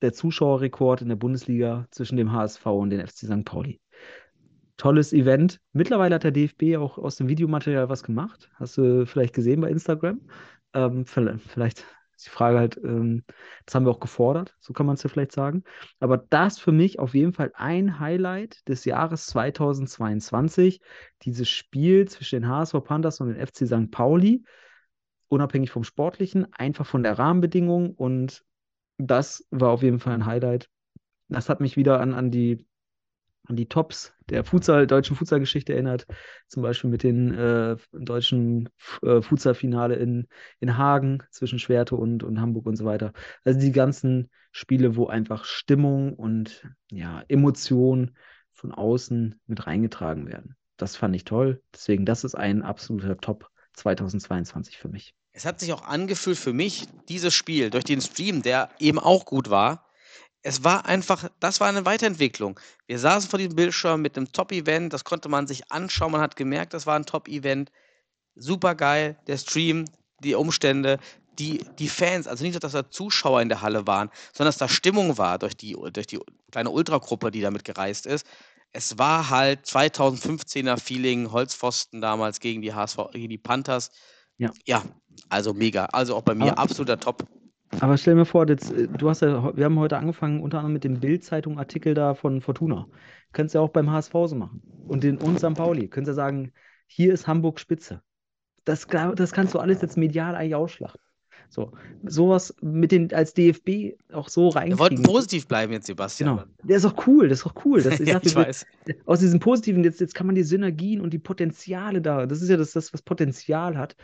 der Zuschauerrekord in der Bundesliga zwischen dem HSV und den FC St. Pauli. Tolles Event. Mittlerweile hat der DFB auch aus dem Videomaterial was gemacht. Hast du vielleicht gesehen bei Instagram? Ähm, vielleicht, vielleicht ist die Frage halt, ähm, das haben wir auch gefordert, so kann man es ja vielleicht sagen. Aber das für mich auf jeden Fall ein Highlight des Jahres 2022. Dieses Spiel zwischen den HSV Panthers und den FC St. Pauli. Unabhängig vom Sportlichen, einfach von der Rahmenbedingung. Und das war auf jeden Fall ein Highlight, das hat mich wieder an, an die an die Tops der Futsal, deutschen Futsalgeschichte erinnert. Zum Beispiel mit dem äh, deutschen äh, Futsalfinale in, in Hagen zwischen Schwerte und, und Hamburg und so weiter. Also die ganzen Spiele, wo einfach Stimmung und ja, Emotion von außen mit reingetragen werden. Das fand ich toll. Deswegen, das ist ein absoluter Top 2022 für mich. Es hat sich auch angefühlt für mich, dieses Spiel durch den Stream, der eben auch gut war, es war einfach, das war eine Weiterentwicklung. Wir saßen vor diesem Bildschirm mit einem Top-Event, das konnte man sich anschauen, man hat gemerkt, das war ein Top-Event. Super geil, der Stream, die Umstände, die, die Fans, also nicht nur, dass da Zuschauer in der Halle waren, sondern dass da Stimmung war durch die, durch die kleine Ultragruppe, die damit gereist ist. Es war halt 2015er Feeling, Holzpfosten damals gegen die HSV, gegen die Panthers. Ja. Ja, also mega. Also auch bei mir Aber- absoluter Top. Aber stell mir vor, jetzt, äh, du hast ja, wir haben heute angefangen, unter anderem mit dem Bild-Zeitung-Artikel da von Fortuna. Könntest ja auch beim HSV so machen. Und den und St. Pauli. Könntest ja sagen, hier ist Hamburg Spitze. Das, das kannst du alles jetzt medial eigentlich ausschlachten. So, sowas mit den als DFB auch so Wir wollten positiv bleiben jetzt, Sebastian. Genau. Der ist doch cool, das ist doch cool. Das, ich ja, ich wir- weiß. aus diesem Positiven, jetzt, jetzt kann man die Synergien und die Potenziale da, das ist ja das, das, was Potenzial hat,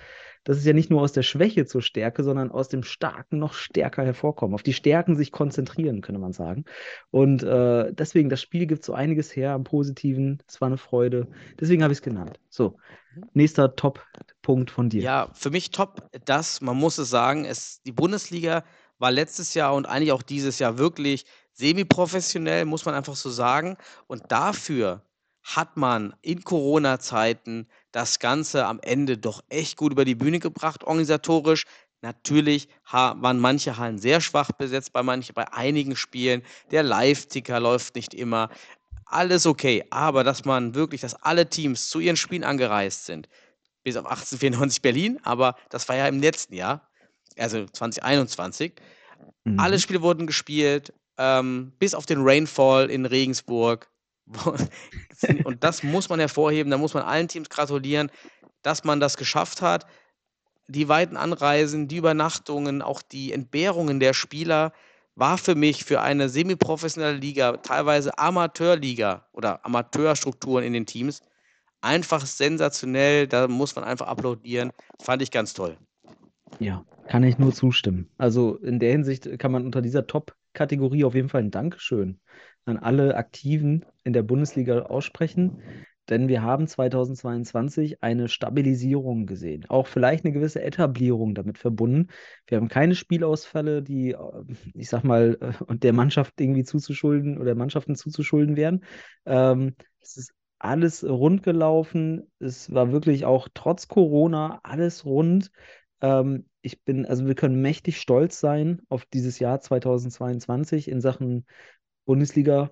das ist ja nicht nur aus der Schwäche zur Stärke, sondern aus dem Starken noch stärker hervorkommen. Auf die Stärken sich konzentrieren, könnte man sagen. Und äh, deswegen, das Spiel gibt so einiges her am Positiven. Es war eine Freude. Deswegen habe ich es genannt. So, nächster Top-Punkt von dir. Ja, für mich top das, man muss es sagen, es, die Bundesliga war letztes Jahr und eigentlich auch dieses Jahr wirklich semi-professionell, muss man einfach so sagen. Und dafür hat man in Corona-Zeiten das Ganze am Ende doch echt gut über die Bühne gebracht, organisatorisch. Natürlich waren manche Hallen sehr schwach besetzt, bei manchen, bei einigen Spielen. Der Live-Ticker läuft nicht immer. Alles okay, aber dass man wirklich, dass alle Teams zu ihren Spielen angereist sind, bis auf 1894 Berlin, aber das war ja im letzten Jahr, also 2021. Mhm. Alle Spiele wurden gespielt, ähm, bis auf den Rainfall in Regensburg. Und das muss man hervorheben, da muss man allen Teams gratulieren, dass man das geschafft hat. Die weiten Anreisen, die Übernachtungen, auch die Entbehrungen der Spieler war für mich für eine semiprofessionelle Liga, teilweise Amateurliga oder Amateurstrukturen in den Teams, einfach sensationell. Da muss man einfach applaudieren. Fand ich ganz toll. Ja, kann ich nur zustimmen. Also in der Hinsicht kann man unter dieser Top-Kategorie auf jeden Fall ein Dankeschön an alle Aktiven in der Bundesliga aussprechen, denn wir haben 2022 eine Stabilisierung gesehen, auch vielleicht eine gewisse Etablierung damit verbunden. Wir haben keine Spielausfälle, die, äh, ich sag mal, der Mannschaft irgendwie zuzuschulden oder Mannschaften zuzuschulden wären. Ähm, es ist alles rund gelaufen. Es war wirklich auch trotz Corona alles rund. Ähm, ich bin, also wir können mächtig stolz sein auf dieses Jahr 2022 in Sachen Bundesliga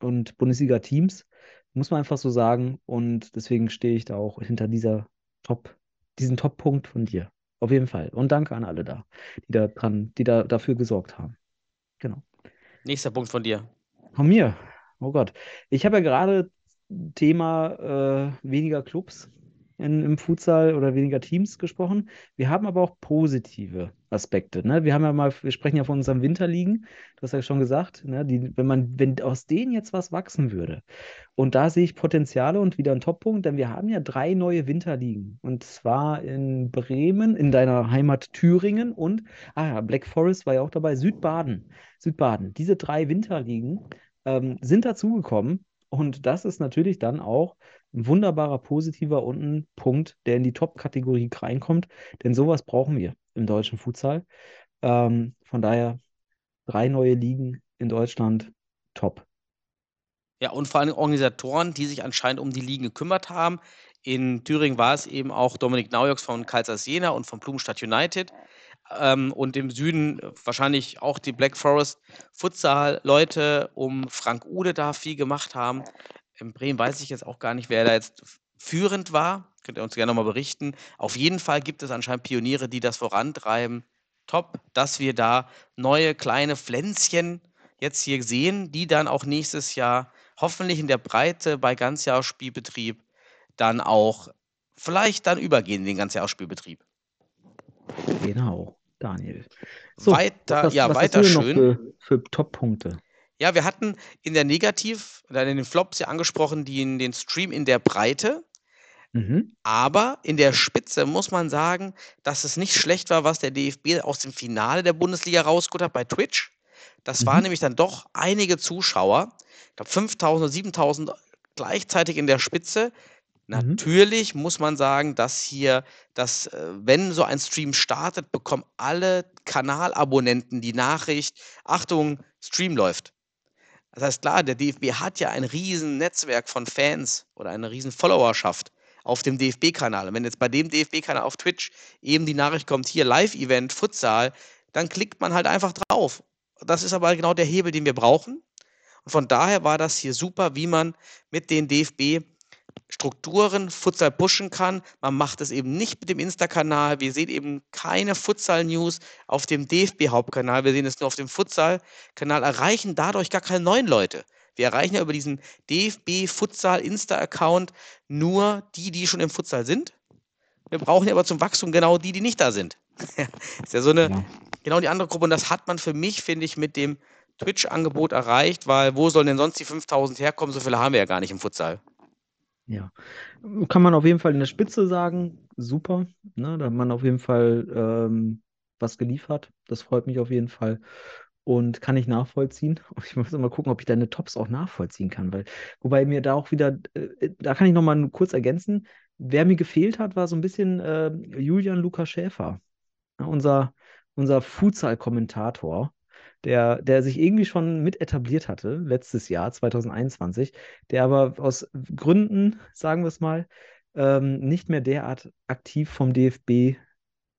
und Bundesliga-Teams, muss man einfach so sagen. Und deswegen stehe ich da auch hinter dieser Top, diesen Top-Punkt von dir. Auf jeden Fall. Und danke an alle da, die da dran, die da dafür gesorgt haben. Genau. Nächster Punkt von dir. Von mir. Oh Gott. Ich habe ja gerade Thema äh, weniger Clubs in, im Futsal oder weniger Teams gesprochen. Wir haben aber auch positive Aspekte. Ne? Wir haben ja mal, wir sprechen ja von unseren Winterligen. Du hast ja schon gesagt, ne? Die, wenn man, wenn aus denen jetzt was wachsen würde. Und da sehe ich Potenziale und wieder einen Toppunkt, denn wir haben ja drei neue Winterligen. Und zwar in Bremen, in deiner Heimat Thüringen und, ah ja, Black Forest war ja auch dabei, Südbaden. Südbaden. Diese drei Winterligen ähm, sind dazugekommen. Und das ist natürlich dann auch ein wunderbarer positiver und ein Punkt, der in die Top-Kategorie reinkommt. Denn sowas brauchen wir im deutschen Futsal. Ähm, von daher drei neue Ligen in Deutschland, top. Ja, und vor allem Organisatoren, die sich anscheinend um die Ligen gekümmert haben. In Thüringen war es eben auch Dominik Naujoks von Kalsas Jena und von Blumenstadt United. Ähm, und im Süden wahrscheinlich auch die Black Forest Futsal-Leute um Frank Ude da viel gemacht haben. In Bremen weiß ich jetzt auch gar nicht, wer da jetzt führend war. Könnt ihr uns gerne nochmal berichten. Auf jeden Fall gibt es anscheinend Pioniere, die das vorantreiben. Top, dass wir da neue kleine Pflänzchen jetzt hier sehen, die dann auch nächstes Jahr hoffentlich in der Breite bei Ganzjahresspielbetrieb dann auch vielleicht dann übergehen in den Ganzjahresspielbetrieb. Genau, Daniel. Weiter, was, ja, was weiter schön. für, für Top-Punkte? Ja, wir hatten in der Negativ, oder in den Flops ja angesprochen, den, den Stream in der Breite. Mhm. Aber in der Spitze muss man sagen, dass es nicht schlecht war, was der DFB aus dem Finale der Bundesliga rausgeholt hat bei Twitch. Das waren Mhm. nämlich dann doch einige Zuschauer. Ich glaube 5000 oder 7000 gleichzeitig in der Spitze. Mhm. Natürlich muss man sagen, dass hier, dass, äh, wenn so ein Stream startet, bekommen alle Kanalabonnenten die Nachricht: Achtung, Stream läuft. Das heißt, klar, der DFB hat ja ein riesen Netzwerk von Fans oder eine riesen Followerschaft auf dem DFB-Kanal. Und wenn jetzt bei dem DFB-Kanal auf Twitch eben die Nachricht kommt, hier Live-Event, Futsal, dann klickt man halt einfach drauf. Das ist aber genau der Hebel, den wir brauchen. Und von daher war das hier super, wie man mit den DFB Strukturen Futsal pushen kann. Man macht es eben nicht mit dem Insta-Kanal. Wir sehen eben keine Futsal-News auf dem DFB-Hauptkanal. Wir sehen es nur auf dem Futsal-Kanal, erreichen dadurch gar keine neuen Leute. Wir erreichen ja über diesen DFB Futsal Insta-Account nur die, die schon im Futsal sind. Wir brauchen ja aber zum Wachstum genau die, die nicht da sind. ist ja so eine, Ja. genau die andere Gruppe. Und das hat man für mich, finde ich, mit dem Twitch-Angebot erreicht, weil wo sollen denn sonst die 5000 herkommen? So viele haben wir ja gar nicht im Futsal. Ja, kann man auf jeden Fall in der Spitze sagen, super, ne, da hat man auf jeden Fall ähm, was geliefert, das freut mich auf jeden Fall. Und kann ich nachvollziehen. Ich muss mal gucken, ob ich deine Tops auch nachvollziehen kann, weil, wobei mir da auch wieder, äh, da kann ich noch mal kurz ergänzen, wer mir gefehlt hat, war so ein bisschen äh, Julian Lukas Schäfer, ja, unser, unser Futsal-Kommentator der, der sich irgendwie schon mit etabliert hatte, letztes Jahr, 2021, der aber aus Gründen, sagen wir es mal, ähm, nicht mehr derart aktiv vom DFB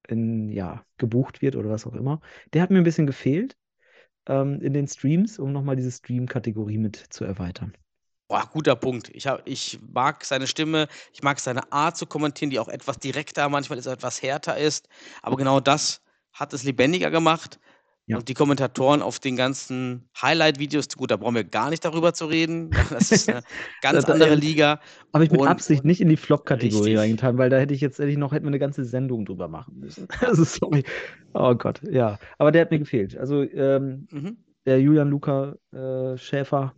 in, ja, gebucht wird oder was auch immer. Der hat mir ein bisschen gefehlt ähm, in den Streams, um nochmal diese Stream-Kategorie mit zu erweitern. Boah, guter Punkt. Ich, hab, ich mag seine Stimme, ich mag seine Art zu kommentieren, die auch etwas direkter, manchmal ist etwas härter ist. Aber genau das hat es lebendiger gemacht. Ja. Und die Kommentatoren auf den ganzen Highlight-Videos, gut, da brauchen wir gar nicht darüber zu reden. Das ist eine ganz andere Liga. Habe ich mit Und- Absicht nicht in die Flop-Kategorie reingetan, weil da hätte ich jetzt hätte ich noch hätten wir eine ganze Sendung drüber machen müssen. Also sorry. Oh Gott, ja. Aber der hat mir gefehlt. Also ähm, Mhm. der Julian Luca äh, Schäfer,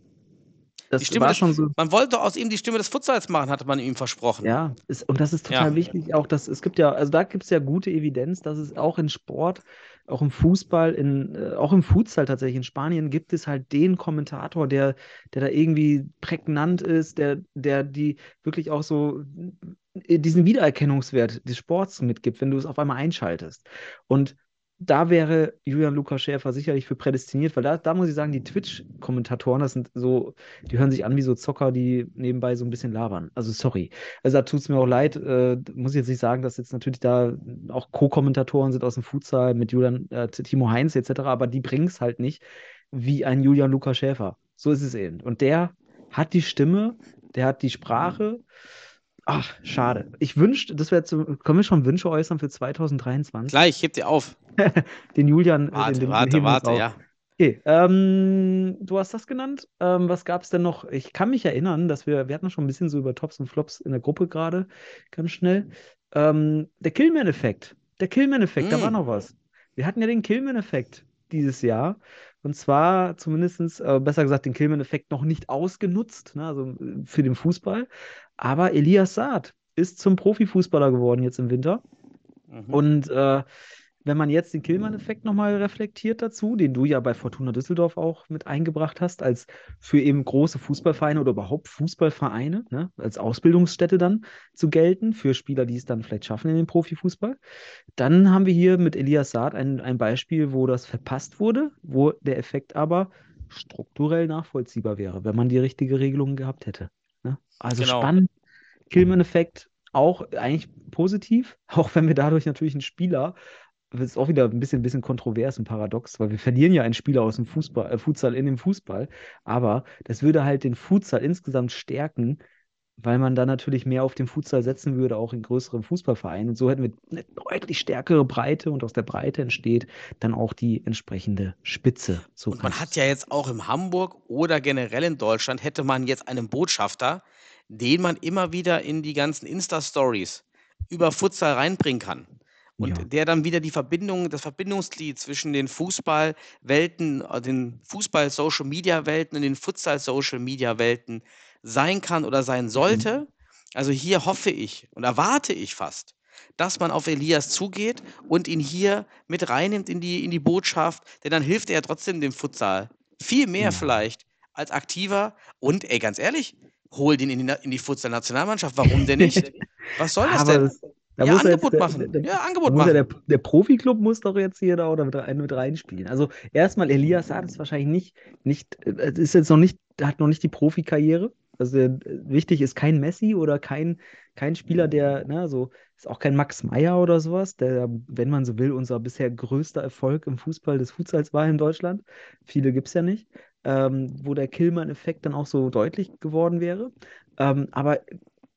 das Die Stimme war schon so. Man wollte aus ihm die Stimme des Futsals machen, hatte man ihm versprochen. Ja, ist, und das ist total Ja. wichtig, auch dass es gibt ja, also da gibt es ja gute Evidenz, dass es auch in Sport, auch im Fußball, in, äh, auch im Futsal tatsächlich in Spanien gibt es halt den Kommentator, der, der da irgendwie prägnant ist, der, der die wirklich auch so äh, diesen Wiedererkennungswert des Sports mitgibt, wenn du es auf einmal einschaltest. Und da wäre Julian Lukas Schäfer sicherlich für prädestiniert, weil da, da muss ich sagen, die Twitch-Kommentatoren, das sind so, die hören sich an wie so Zocker, die nebenbei so ein bisschen labern. Also sorry. Also da tut es mir auch leid, äh, muss ich jetzt nicht sagen, dass jetzt natürlich da auch Co-Kommentatoren sind aus dem Futsal mit Julian, äh, Timo Heinz etc., aber die bringen es halt nicht wie ein Julian Lukas Schäfer. So ist es eben. Und der hat die Stimme, der hat die Sprache. Ach, schade. Ich wünschte, das wäre zu, können wir schon Wünsche äußern für 2023? Gleich, heb dir auf. Den Julian, äh, Warte, den, den, den warte, warte, ja. Okay, ähm, du hast das genannt. Ähm, was gab es denn noch? Ich kann mich erinnern, dass wir, wir hatten schon ein bisschen so über Tops und Flops in der Gruppe gerade, ganz schnell. Ähm, der Killman-Effekt. Der Killman-Effekt, da Mm. war noch was. Wir hatten ja den Killman-Effekt dieses Jahr. Und zwar zumindest, äh, besser gesagt, den Killman-Effekt noch nicht ausgenutzt, ne, also äh, für den Fußball. Aber Elias Saad ist zum Profifußballer geworden jetzt im Winter. Mhm. Und äh, wenn man jetzt den Killmann-Effekt nochmal reflektiert dazu, den du ja bei Fortuna Düsseldorf auch mit eingebracht hast, als für eben große Fußballvereine oder überhaupt Fußballvereine, ne, als Ausbildungsstätte dann zu gelten, für Spieler, die es dann vielleicht schaffen in den Profifußball, dann haben wir hier mit Elias Saad ein, ein Beispiel, wo das verpasst wurde, wo der Effekt aber strukturell nachvollziehbar wäre, wenn man die richtige Regelung gehabt hätte. Ne? Also Genau. spannend. Killman-Effekt auch eigentlich positiv, auch wenn wir dadurch natürlich einen Spieler, das ist auch wieder ein bisschen, bisschen kontrovers und paradox, weil wir verlieren ja einen Spieler aus dem Fußball, äh, Futsal in dem Fußball, aber das würde halt den Futsal insgesamt stärken, weil man dann natürlich mehr auf den Futsal setzen würde, auch in größeren Fußballvereinen. Und so hätten wir eine deutlich stärkere Breite und aus der Breite entsteht dann auch die entsprechende Spitze. So Und man hat ja jetzt auch in Hamburg oder generell in Deutschland hätte man jetzt einen Botschafter, den man immer wieder in die ganzen Insta-Stories über Futsal reinbringen kann. Und Ja. der dann wieder die Verbindung, das Verbindungsglied zwischen den Fußballwelten, äh, den Fußball-Social-Media-Welten und den Futsal-Social-Media-Welten sein kann oder sein Mhm. sollte. Also hier hoffe ich und erwarte ich fast, dass man auf Elias zugeht und ihn hier mit reinnimmt in die, in die Botschaft, denn dann hilft er ja trotzdem dem Futsal viel mehr Ja. vielleicht als aktiver und ey, ganz ehrlich, hol den in die, in die Futsal-Nationalmannschaft, warum denn nicht? Was soll das Aber denn? das, da Ja, muss Angebot der, machen. der, Ja, da Angebot muss ja machen. der, der Profiklub muss doch jetzt hier da oder mit, rein- mit reinspielen. Also erstmal, Elias Saad ist wahrscheinlich nicht, nicht, äh, ist jetzt noch nicht, hat noch nicht die Profikarriere. Also äh, wichtig ist kein Messi oder kein, kein Spieler, der, ne, so, ist auch kein Max Meyer oder sowas, der, wenn man so will, unser bisher größter Erfolg im Fußball des Futsals war in Deutschland. Viele gibt es ja nicht. Ähm, wo der Killmann-Effekt dann auch so deutlich geworden wäre. Ähm, aber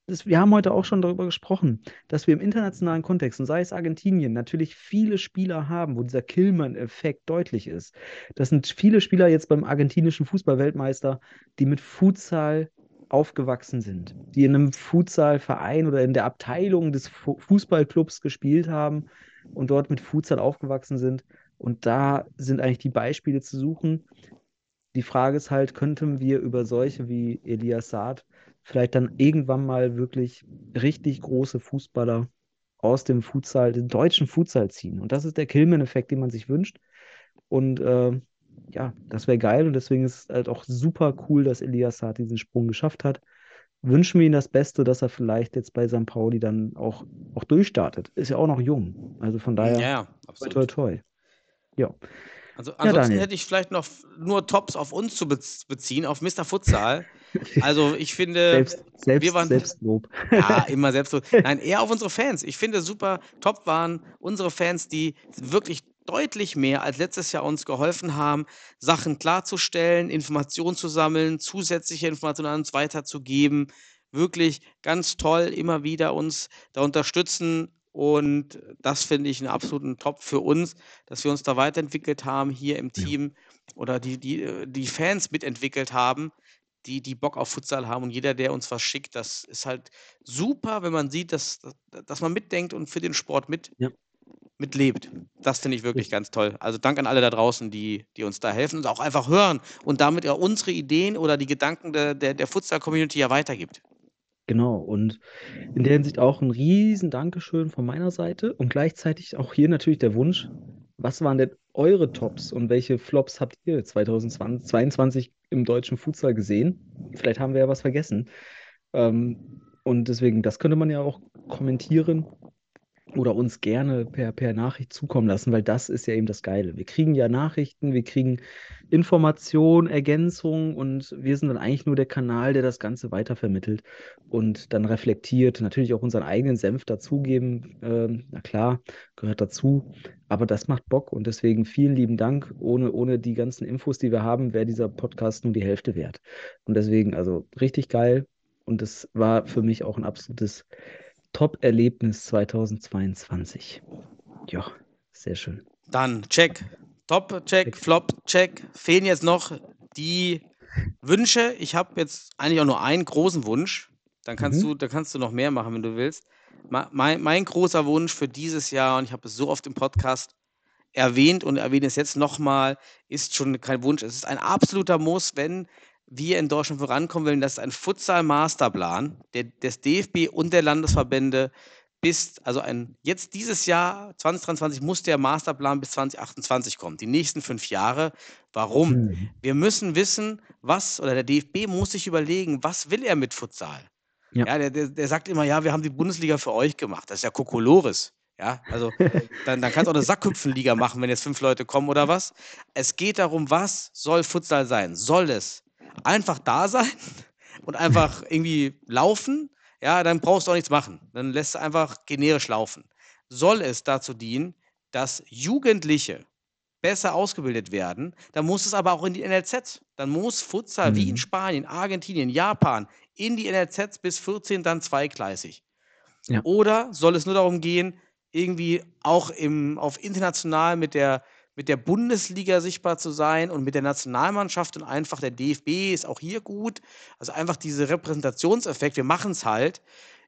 das, wir haben heute auch schon darüber gesprochen, dass wir im internationalen Kontext, und sei es Argentinien, natürlich viele Spieler haben, wo dieser Killmann-Effekt deutlich ist. Das sind viele Spieler jetzt beim argentinischen Fußballweltmeister, die mit Futsal aufgewachsen sind, die in einem Futsalverein oder in der Abteilung des Fu Fußballclubs gespielt haben und dort mit Futsal aufgewachsen sind. Und da sind eigentlich die Beispiele zu suchen. Die Frage ist halt, könnten wir über solche wie Elias Saad vielleicht dann irgendwann mal wirklich richtig große Fußballer aus dem Futsal, den deutschen Futsal ziehen? Und das ist der Killman-Effekt, den man sich wünscht. Und äh, ja, das wäre geil und deswegen ist es halt auch super cool, dass Elias Saad diesen Sprung geschafft hat. Wünschen wir ihm das Beste, dass er vielleicht jetzt bei St. Pauli dann auch, auch durchstartet. Ist ja auch noch jung. Also von Ja, daher, ja, toi, toi, absolut. toi. Ja. Also Ja, ansonsten Daniel. hätte ich vielleicht noch nur Tops auf uns zu bez beziehen, auf Mr. Futsal. Also ich finde, Selbst, selbst, wir waren- Selbstlob. ja, immer selbst so. Nein, eher auf unsere Fans. Ich finde super, top waren unsere Fans, die wirklich deutlich mehr als letztes Jahr uns geholfen haben, Sachen klarzustellen, Informationen zu sammeln, zusätzliche Informationen an uns weiterzugeben. Wirklich ganz toll, immer wieder uns da unterstützen. Und das finde ich einen absoluten Top für uns, dass wir uns da weiterentwickelt haben hier im Ja. Team oder die, die, äh, die Fans mitentwickelt haben, die, die Bock auf Futsal haben. Und jeder, der uns was schickt, das ist halt super, wenn man sieht, dass, dass- man mitdenkt und für den Sport mit, Ja. mitlebt. Das finde ich wirklich ganz toll. Also Dank an alle da draußen, die, die uns da helfen und auch einfach hören und damit ja unsere Ideen oder die Gedanken der, der, der Futsal-Community ja weitergibt. Genau, und in der Hinsicht auch ein riesen Dankeschön von meiner Seite und gleichzeitig auch hier natürlich der Wunsch, was waren denn eure Tops und welche Flops habt ihr 2022 im deutschen Futsal gesehen? Vielleicht haben wir ja was vergessen. Ähm, und deswegen, das könnte man ja auch kommentieren oder uns gerne per, per Nachricht zukommen lassen, weil das ist ja eben das Geile. Wir kriegen ja Nachrichten, wir kriegen Informationen, Ergänzungen und wir sind dann eigentlich nur der Kanal, der das Ganze weitervermittelt und dann reflektiert, natürlich auch unseren eigenen Senf dazugeben. Ähm, na klar, gehört dazu, aber das macht Bock und deswegen vielen lieben Dank. Ohne, ohne die ganzen Infos, die wir haben, wäre dieser Podcast nur die Hälfte wert. Und deswegen, also richtig geil und das war für mich auch ein absolutes Top-Erlebnis 2022. Ja, sehr schön. Dann check. Top, check, Check. Flop, check. Fehlen jetzt noch die Wünsche. Ich habe jetzt eigentlich auch nur einen großen Wunsch. Dann kannst Mhm. du, dann kannst du noch mehr machen, wenn du willst. Mein, mein großer Wunsch für dieses Jahr, und ich habe es so oft im Podcast erwähnt und erwähne es jetzt nochmal, ist schon kein Wunsch. Es ist ein absoluter Muss, wenn wir in Deutschland vorankommen wollen. Das ist ein Futsal-Masterplan des DFB und der Landesverbände bis, also ein, jetzt dieses Jahr, 2023, muss der Masterplan bis 2028 kommen. Die nächsten fünf Jahre. Warum? Mhm. Wir müssen wissen, was, oder der DFB muss sich überlegen, was will er mit Futsal? Ja. Ja, der, der, der sagt immer, ja, wir haben die Bundesliga für euch gemacht. Das ist ja Kokolores. Ja, also dann, dann kannst du auch eine Sackhüpfenliga machen, wenn jetzt fünf Leute kommen oder was. Es geht darum, was soll Futsal sein? Soll es einfach da sein und einfach irgendwie laufen? Ja, dann brauchst du auch nichts machen. Dann lässt du einfach generisch laufen. Soll es dazu dienen, dass Jugendliche besser ausgebildet werden, dann muss es aber auch in die NLZs. Dann muss Futsal wie in Mhm. Spanien, Argentinien, Japan in die NLZs bis 14 dann zweigleisig. Ja. Oder soll es nur darum gehen, irgendwie auch im, auf international mit der, mit der Bundesliga sichtbar zu sein und mit der Nationalmannschaft und einfach der DFB ist auch hier gut. Also einfach dieser Repräsentationseffekt, wir machen es halt.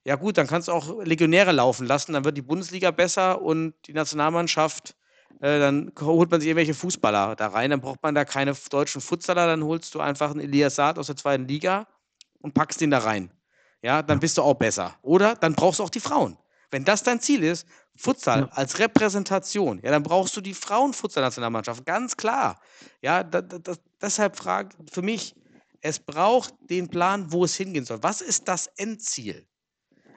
ja gut, dann kannst du auch Legionäre laufen lassen, dann wird die Bundesliga besser und die Nationalmannschaft, äh, dann holt man sich irgendwelche Fußballer da rein, dann braucht man da keine deutschen Futsaler, dann holst du einfach einen Elias Saad aus der zweiten Liga und packst den da rein. Ja, dann bist du auch besser. Oder dann brauchst du auch die Frauen. Wenn das dein Ziel ist, Futsal Ja. als Repräsentation, ja, dann brauchst du die Frauenfutsal-Nationalmannschaft, ganz klar. Ja, da, da, deshalb frage für mich, es braucht den Plan, wo es hingehen soll. Was ist das Endziel?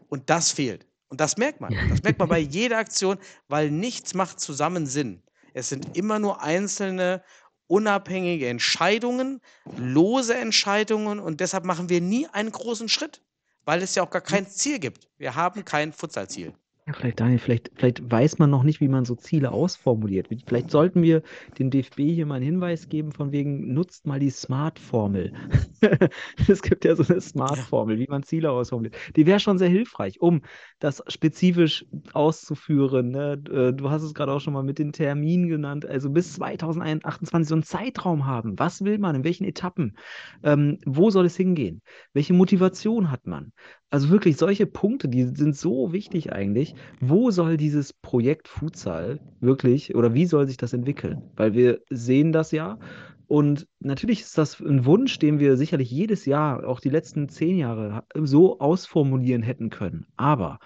Und das fehlt. Und das merkt man. Das merkt man bei jeder Aktion, weil nichts macht zusammen Sinn. Es sind immer nur einzelne unabhängige Entscheidungen, lose Entscheidungen und deshalb machen wir nie einen großen Schritt, weil es ja auch gar kein Ziel gibt. Wir haben kein Futsalziel. Ja, vielleicht, Daniel, vielleicht, vielleicht weiß man noch nicht, wie man so Ziele ausformuliert. Vielleicht sollten wir dem DFB hier mal einen Hinweis geben, von wegen, nutzt mal die Smart-Formel. es gibt ja so eine Smart-Formel, wie man Ziele ausformuliert. Die wäre schon sehr hilfreich, um das spezifisch auszuführen. Ne? Äh, Du hast es gerade auch schon mal mit den Terminen genannt. Also bis 2028 so einen Zeitraum haben. Was will man? In welchen Etappen? Ähm, wo soll es hingehen? Welche Motivation hat man? Also wirklich solche Punkte, die sind so wichtig eigentlich. Wo soll dieses Projekt Futsal wirklich oder wie soll sich das entwickeln? Weil wir sehen das ja und natürlich ist das ein Wunsch, den wir sicherlich jedes Jahr, auch die letzten zehn Jahre, so ausformulieren hätten können. Aber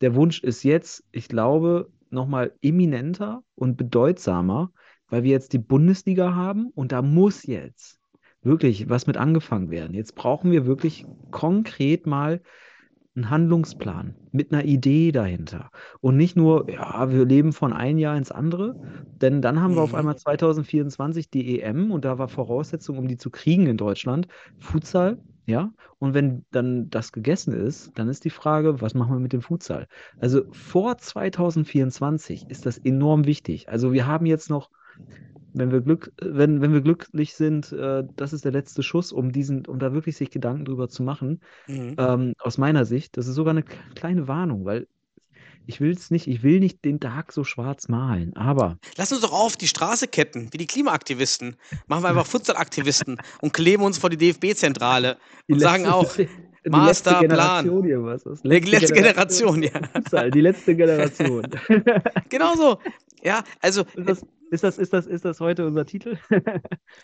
der Wunsch ist jetzt, ich glaube, nochmal eminenter und bedeutsamer, weil wir jetzt die Bundesliga haben und da muss jetzt wirklich was mit angefangen werden. Jetzt brauchen wir wirklich konkret mal einen Handlungsplan mit einer Idee dahinter. Und nicht nur, ja, wir leben von einem Jahr ins andere, denn dann haben wir auf Mhm. einmal 2024 die EM und da war Voraussetzung, um die zu kriegen in Deutschland, Futsal, ja. Und wenn dann das gegessen ist, dann ist die Frage, was machen wir mit dem Futsal? Also vor 2024 ist das enorm wichtig. Also wir haben jetzt noch wenn wir Glück, wenn, wenn wir glücklich sind, äh, das ist der letzte Schuss, um diesen, um da wirklich sich Gedanken drüber zu machen. Mhm. Ähm, aus meiner Sicht, das ist sogar eine kleine Warnung, weil ich will es nicht, ich will nicht den Tag so schwarz malen, aber Lass uns doch auf die Straße ketten, wie die Klimaaktivisten. Machen wir einfach Futsalaktivisten und kleben uns vor die DFB-Zentrale und sagen letzte- auch, die letzte Masterplan. Generation hier, was ist? die letzte Generation, ja. Futsal, die letzte Generation. Genau so. Ja, also ist, das, ist, das, ist, das, ist das heute unser Titel?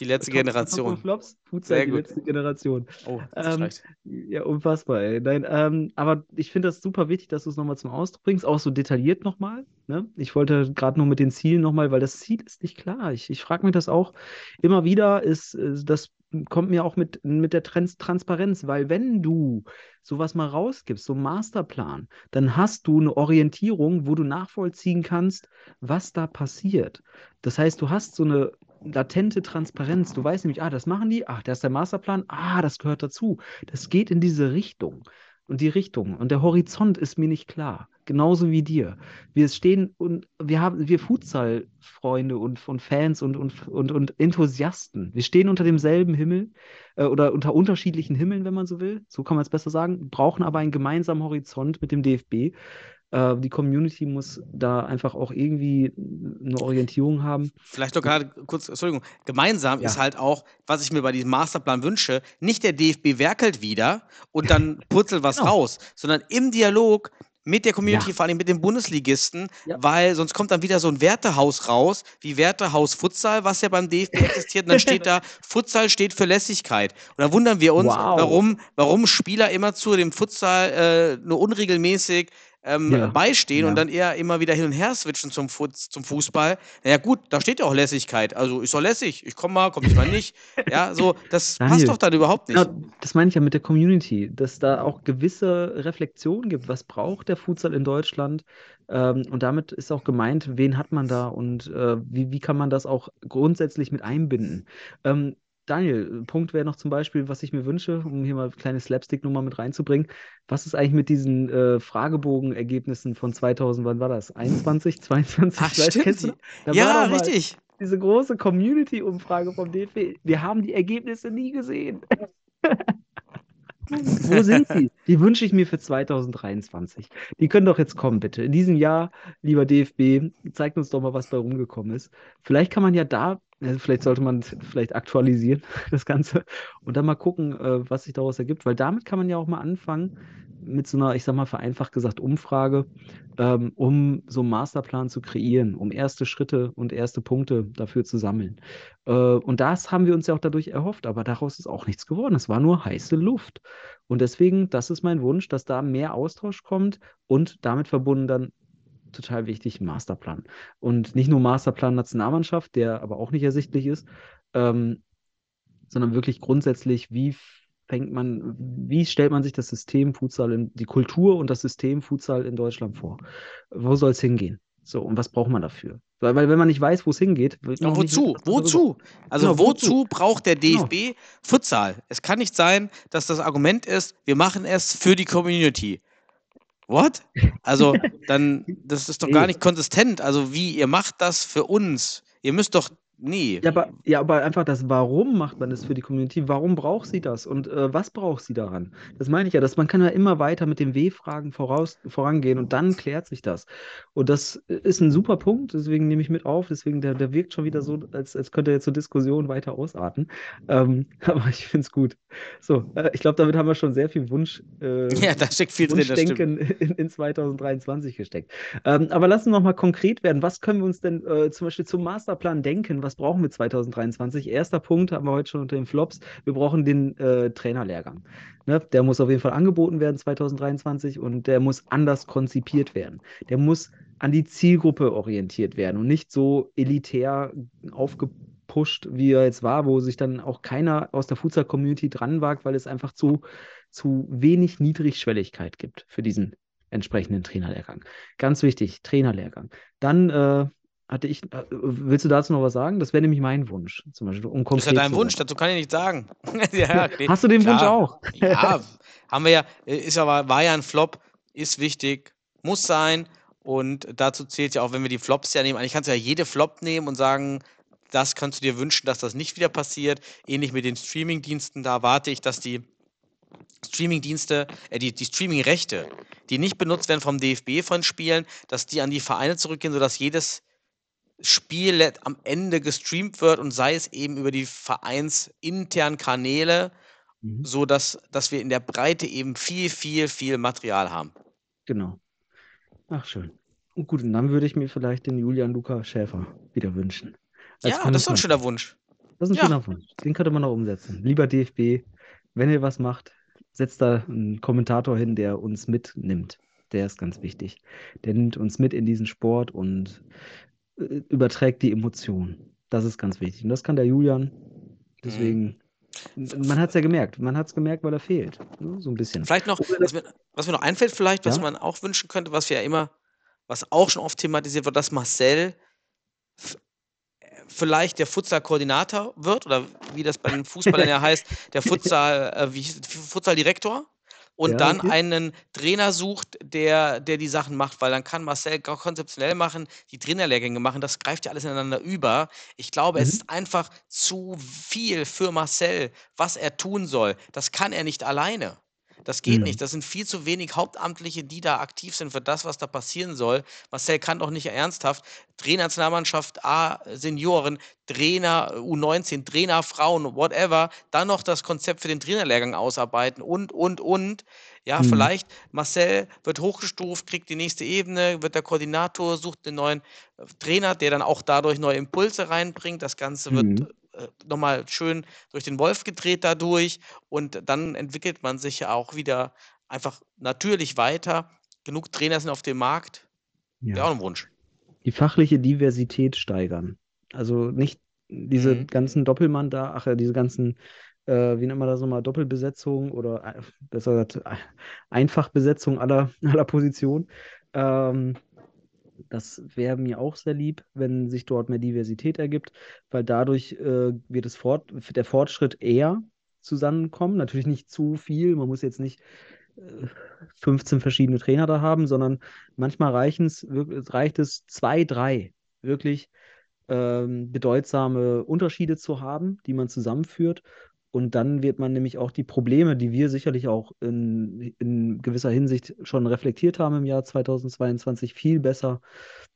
die letzte Generation. Flops? Futsal, die gut. letzte Generation. Oh, das Ähm. Ja, unfassbar, ey. Nein, ähm, aber ich finde das super wichtig, dass du es nochmal zum Ausdruck bringst, auch so detailliert nochmal. Ne? Ich wollte gerade nur mit den Zielen nochmal, weil das Ziel ist nicht klar. Ich, ich frage mich das auch immer wieder, ist, äh, das kommt mir auch mit, mit der Trans Transparenz, weil wenn du sowas mal rausgibst, so einen Masterplan, dann hast du eine Orientierung, wo du nachvollziehen kannst, was da passiert. Das heißt, du hast so eine latente Transparenz. Du weißt nämlich, ah, das machen die, ach, da ist der Masterplan, ah, das gehört dazu. Das geht in diese Richtung. Und die Richtung und der Horizont ist mir nicht klar. Genauso wie dir. Wir stehen und wir haben, wir Futsal-Freunde und, und Fans und, und, und, und Enthusiasten. Wir stehen unter demselben Himmel äh, oder unter unterschiedlichen Himmeln, wenn man so will. So kann man es besser sagen. Brauchen aber einen gemeinsamen Horizont mit dem DFB. Äh, die Community muss da einfach auch irgendwie eine Orientierung haben. Vielleicht doch gerade kurz, Entschuldigung, gemeinsam Ja. ist halt auch, was ich mir bei diesem Masterplan wünsche, nicht der DFB werkelt wieder und dann purzelt was Genau. raus, sondern im Dialog mit der Community, Ja. vor allem mit den Bundesligisten, Ja. weil sonst kommt dann wieder so ein Wertehaus raus, wie Wertehaus Futsal, was ja beim DFB existiert, und dann steht da, Futsal steht für Lässigkeit. Und dann wundern wir uns, Wow. warum, warum Spieler immer zu dem Futsal äh, nur unregelmäßig ähm, Ja. beistehen Ja. und dann eher immer wieder hin und her switchen zum, Fut zum Fußball. Naja, gut, da steht ja auch Lässigkeit. Also ist doch lässig. Ich komme mal, komme ich mal nicht. Ja, so, das Daniel, passt doch dann überhaupt nicht. Genau, das meine ich ja mit der Community, dass da auch gewisse Reflexionen gibt. Was braucht der Futsal in Deutschland? Ähm, und damit ist auch gemeint, wen hat man da und äh, wie, wie kann man das auch grundsätzlich mit einbinden? Ähm, Daniel, ein Punkt wäre noch zum Beispiel, was ich mir wünsche, um hier mal eine kleine Slapstick-Nummer mit reinzubringen. Was ist eigentlich mit diesen äh, Fragebogenergebnissen von 2000, wann war das? 21, 22? Ach, stimmt. kennst du noch? Da ja, richtig. Diese große Community-Umfrage vom DFB. Wir haben die Ergebnisse nie gesehen. Wo sind sie? Die wünsche ich mir für 2023. Die können doch jetzt kommen, bitte. In diesem Jahr, lieber DFB, zeigt uns doch mal, was bei rumgekommen ist. Vielleicht kann man ja da, äh, vielleicht sollte man vielleicht aktualisieren, das Ganze, und dann mal gucken, äh, was sich daraus ergibt, weil damit kann man ja auch mal anfangen, mit so einer, ich sag mal, vereinfacht gesagt, Umfrage, ähm, um so einen Masterplan zu kreieren, um erste Schritte und erste Punkte dafür zu sammeln. Äh, und das haben wir uns ja auch dadurch erhofft, aber daraus ist auch nichts geworden. Es war nur heiße Luft. Und deswegen, das ist mein Wunsch, dass da mehr Austausch kommt und damit verbunden dann total wichtig, Masterplan. Und nicht nur Masterplan Nationalmannschaft, der aber auch nicht ersichtlich ist, ähm, sondern wirklich grundsätzlich, wie fängt man, wie stellt man sich das System Futsal, in, die Kultur und das System Futsal in Deutschland vor? Wo soll es hingehen? So, und was braucht man dafür? Weil, weil wenn man nicht weiß, wo es hingeht, wird man Ja, auch nicht wozu? Wozu? Also Genau, wozu? wozu? braucht der Genau. DFB Futsal? Es kann nicht sein, dass das Argument ist, wir machen es für die Community. What? Also dann, das ist doch gar nicht konsistent. Also wie, ihr macht das für uns. Ihr müsst doch, nee. Ja, aber, ja, aber einfach das Warum macht man das für die Community? Warum braucht sie das? Und äh, was braucht sie daran? Das meine ich ja, dass man kann ja immer weiter mit den W-Fragen voraus, vorangehen und dann klärt sich das. Und das ist ein super Punkt, deswegen nehme ich mit auf. Deswegen, der, der wirkt schon wieder so, als, als könnte er zur Diskussion weiter ausarten. Ähm, aber ich finde es gut. So, äh, ich glaube, damit haben wir schon sehr viel Wunsch. Äh, Ja, da steckt viel drin. Wunschdenken in, in 2023 gesteckt. Ähm, aber lassen wir noch mal konkret werden. Was können wir uns denn äh, zum Beispiel zum Masterplan denken? Was brauchen wir 2023? Erster Punkt haben wir heute schon unter den Flops. Wir brauchen den äh, Trainerlehrgang. Ne? Der muss auf jeden Fall angeboten werden 2023 und der muss anders konzipiert werden. Der muss an die Zielgruppe orientiert werden und nicht so elitär aufgepusht, wie er jetzt war, wo sich dann auch keiner aus der Futsal-Community dran wagt, weil es einfach zu, zu wenig Niedrigschwelligkeit gibt für diesen entsprechenden Trainerlehrgang. Ganz wichtig, Trainerlehrgang. Dann äh, hatte ich, äh, willst du dazu noch was sagen? Das wäre nämlich mein Wunsch, zum Beispiel, um Das ist ja dein Wunsch, dazu kann ich nichts sagen. ja. Hast du den Wunsch Klar. auch? Ja, haben wir ja, ist aber, war ja ein Flop, ist wichtig, muss sein. Und dazu zählt ja auch, wenn wir die Flops ja nehmen, eigentlich kannst du ja jede Flop nehmen und sagen, das kannst du dir wünschen, dass das nicht wieder passiert. Ähnlich mit den Streaming-Diensten, da warte ich, dass die Streaming-Dienste, äh, die, die Streaming-Rechte, die nicht benutzt werden vom DFB von Spielen, dass die an die Vereine zurückgehen, sodass jedes Spiel am Ende gestreamt wird und sei es eben über die vereinsinternen Kanäle, Mhm. so dass, dass wir in der Breite eben viel, viel, viel Material haben. Genau. Ach, schön. Und gut, und dann würde ich mir vielleicht den Julian Luca Schäfer wieder wünschen. Als ja, das ist ein schöner Wunsch. Das ist ein Ja. schöner Wunsch. Den könnte man noch umsetzen. Lieber DFB, wenn ihr was macht, setzt da einen Kommentator hin, der uns mitnimmt. Der ist ganz wichtig. Der nimmt uns mit in diesen Sport und überträgt die Emotionen. Das ist ganz wichtig. Und das kann der Julian. Deswegen, man hat es ja gemerkt. Man hat es gemerkt, weil er fehlt. Ne? So ein bisschen. Vielleicht noch, was mir, was mir noch einfällt, vielleicht, was Ja? man auch wünschen könnte, was wir ja immer, was auch schon oft thematisiert wird, dass Marcel äh, vielleicht der Futsal-Koordinator wird oder wie das bei den Fußballern ja heißt, der Futsal, äh, wie Futsal-Direktor und Ja, dann okay. einen Trainer sucht, der, der die Sachen macht, weil dann kann Marcel konzeptionell machen, die Trainerlehrgänge machen, das greift ja alles ineinander über. Ich glaube, es Mhm. ist einfach zu viel für Marcel, was er tun soll. Das kann er nicht alleine. Das geht Mhm. nicht. Das sind viel zu wenig Hauptamtliche, die da aktiv sind für das, was da passieren soll. Marcel kann doch nicht ernsthaft Trainernationalmannschaft A, Senioren, Trainer U19, Trainer Frauen, whatever, dann noch das Konzept für den Trainerlehrgang ausarbeiten und, und, und. Ja, Mhm. vielleicht Marcel wird hochgestuft, kriegt die nächste Ebene, wird der Koordinator, sucht einen neuen äh, Trainer, der dann auch dadurch neue Impulse reinbringt. Das Ganze wird Mhm. Äh, nochmal schön durch den Wolf gedreht dadurch und dann entwickelt man sich ja auch wieder einfach natürlich weiter. Genug Trainer sind auf dem Markt. Wäre auch Ja. ein Wunsch. Die fachliche Diversität steigern. Also nicht diese Mhm. ganzen Doppelmann da, ach ja, diese ganzen, äh, wie nennt man das nochmal, Doppelbesetzung oder äh, besser gesagt äh, Einfachbesetzung aller, aller Positionen. Ähm, das wäre mir auch sehr lieb, wenn sich dort mehr Diversität ergibt, weil dadurch äh, wird es fort, der Fortschritt eher zusammenkommen. Natürlich nicht zu viel, man muss jetzt nicht äh, 15 verschiedene Trainer da haben, sondern manchmal reicht es zwei, drei wirklich ähm, bedeutsame Unterschiede zu haben, die man zusammenführt. Und dann wird man nämlich auch die Probleme, die wir sicherlich auch in, in gewisser Hinsicht schon reflektiert haben im Jahr 2022, viel besser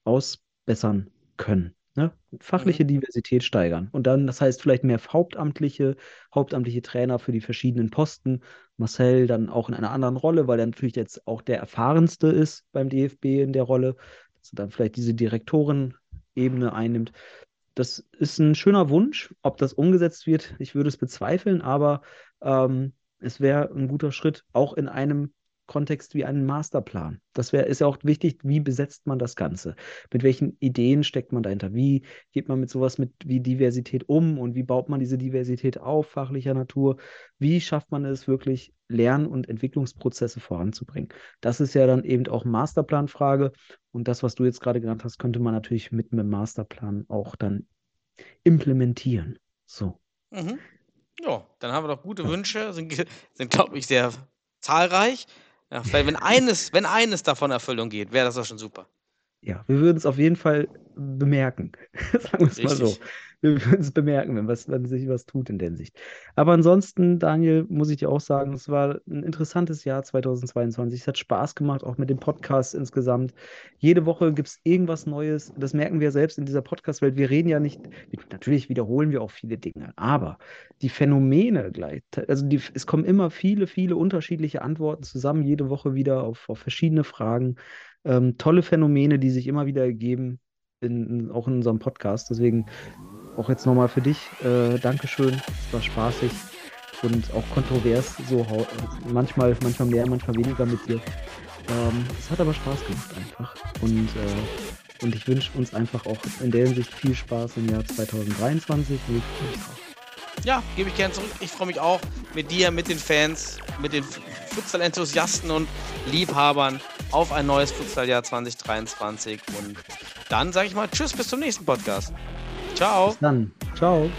ausbessern können. Ne? Fachliche Diversität steigern. Und dann, das heißt, vielleicht mehr Hauptamtliche, hauptamtliche Trainer für die verschiedenen Posten. Marcel dann auch in einer anderen Rolle, weil er natürlich jetzt auch der erfahrenste ist beim DFB in der Rolle, dass er dann vielleicht diese Direktorenebene einnimmt. Das ist ein schöner Wunsch. Ob das umgesetzt wird, ich würde es bezweifeln, aber ähm, es wäre ein guter Schritt, auch in einem Kontext wie einen Masterplan. Das wär, ist ja auch wichtig, wie besetzt man das Ganze? Mit welchen Ideen steckt man dahinter? Wie geht man mit sowas mit wie Diversität um und wie baut man diese Diversität auf, fachlicher Natur? Wie schafft man es wirklich, Lern- und Entwicklungsprozesse voranzubringen? Das ist ja dann eben auch Masterplanfrage und das, was du jetzt gerade genannt hast, könnte man natürlich mit einem Masterplan auch dann implementieren. So. Mhm. Ja, dann haben wir doch gute Wünsche, sind, sind glaube ich, sehr zahlreich. Ja, vielleicht, wenn eines, wenn eines davon Erfüllung geht, wäre das doch schon super. Ja, wir würden es auf jeden Fall bemerken. Sagen wir es mal so. Wir würden es bemerken, wenn, was, wenn sich was tut in der Hinsicht. Aber ansonsten, Daniel, muss ich dir auch sagen, es war ein interessantes Jahr 2022. Es hat Spaß gemacht, auch mit dem Podcast insgesamt. Jede Woche gibt es irgendwas Neues. Das merken wir selbst in dieser Podcast-Welt. Wir reden ja nicht, natürlich wiederholen wir auch viele Dinge, aber die Phänomene gleich, also die, es kommen immer viele, viele unterschiedliche Antworten zusammen, jede Woche wieder auf, auf verschiedene Fragen. Ähm, tolle Phänomene, die sich immer wieder ergeben, in, auch in unserem Podcast. Deswegen auch jetzt nochmal für dich. Äh, Dankeschön. Es war spaßig und auch kontrovers. So manchmal, manchmal mehr, manchmal weniger mit dir. Ähm, es hat aber Spaß gemacht einfach. Und, äh, und ich wünsche uns einfach auch in der Hinsicht viel Spaß im Jahr 2023. Und ich freue mich drauf. Ja, gebe ich gerne zurück. Ich freue mich auch mit dir, mit den Fans, mit den Futsal-Enthusiasten und Liebhabern auf ein neues Futsaljahr 2023. Und dann sage ich mal Tschüss, bis zum nächsten Podcast. Ciao. Bis dann. Ciao.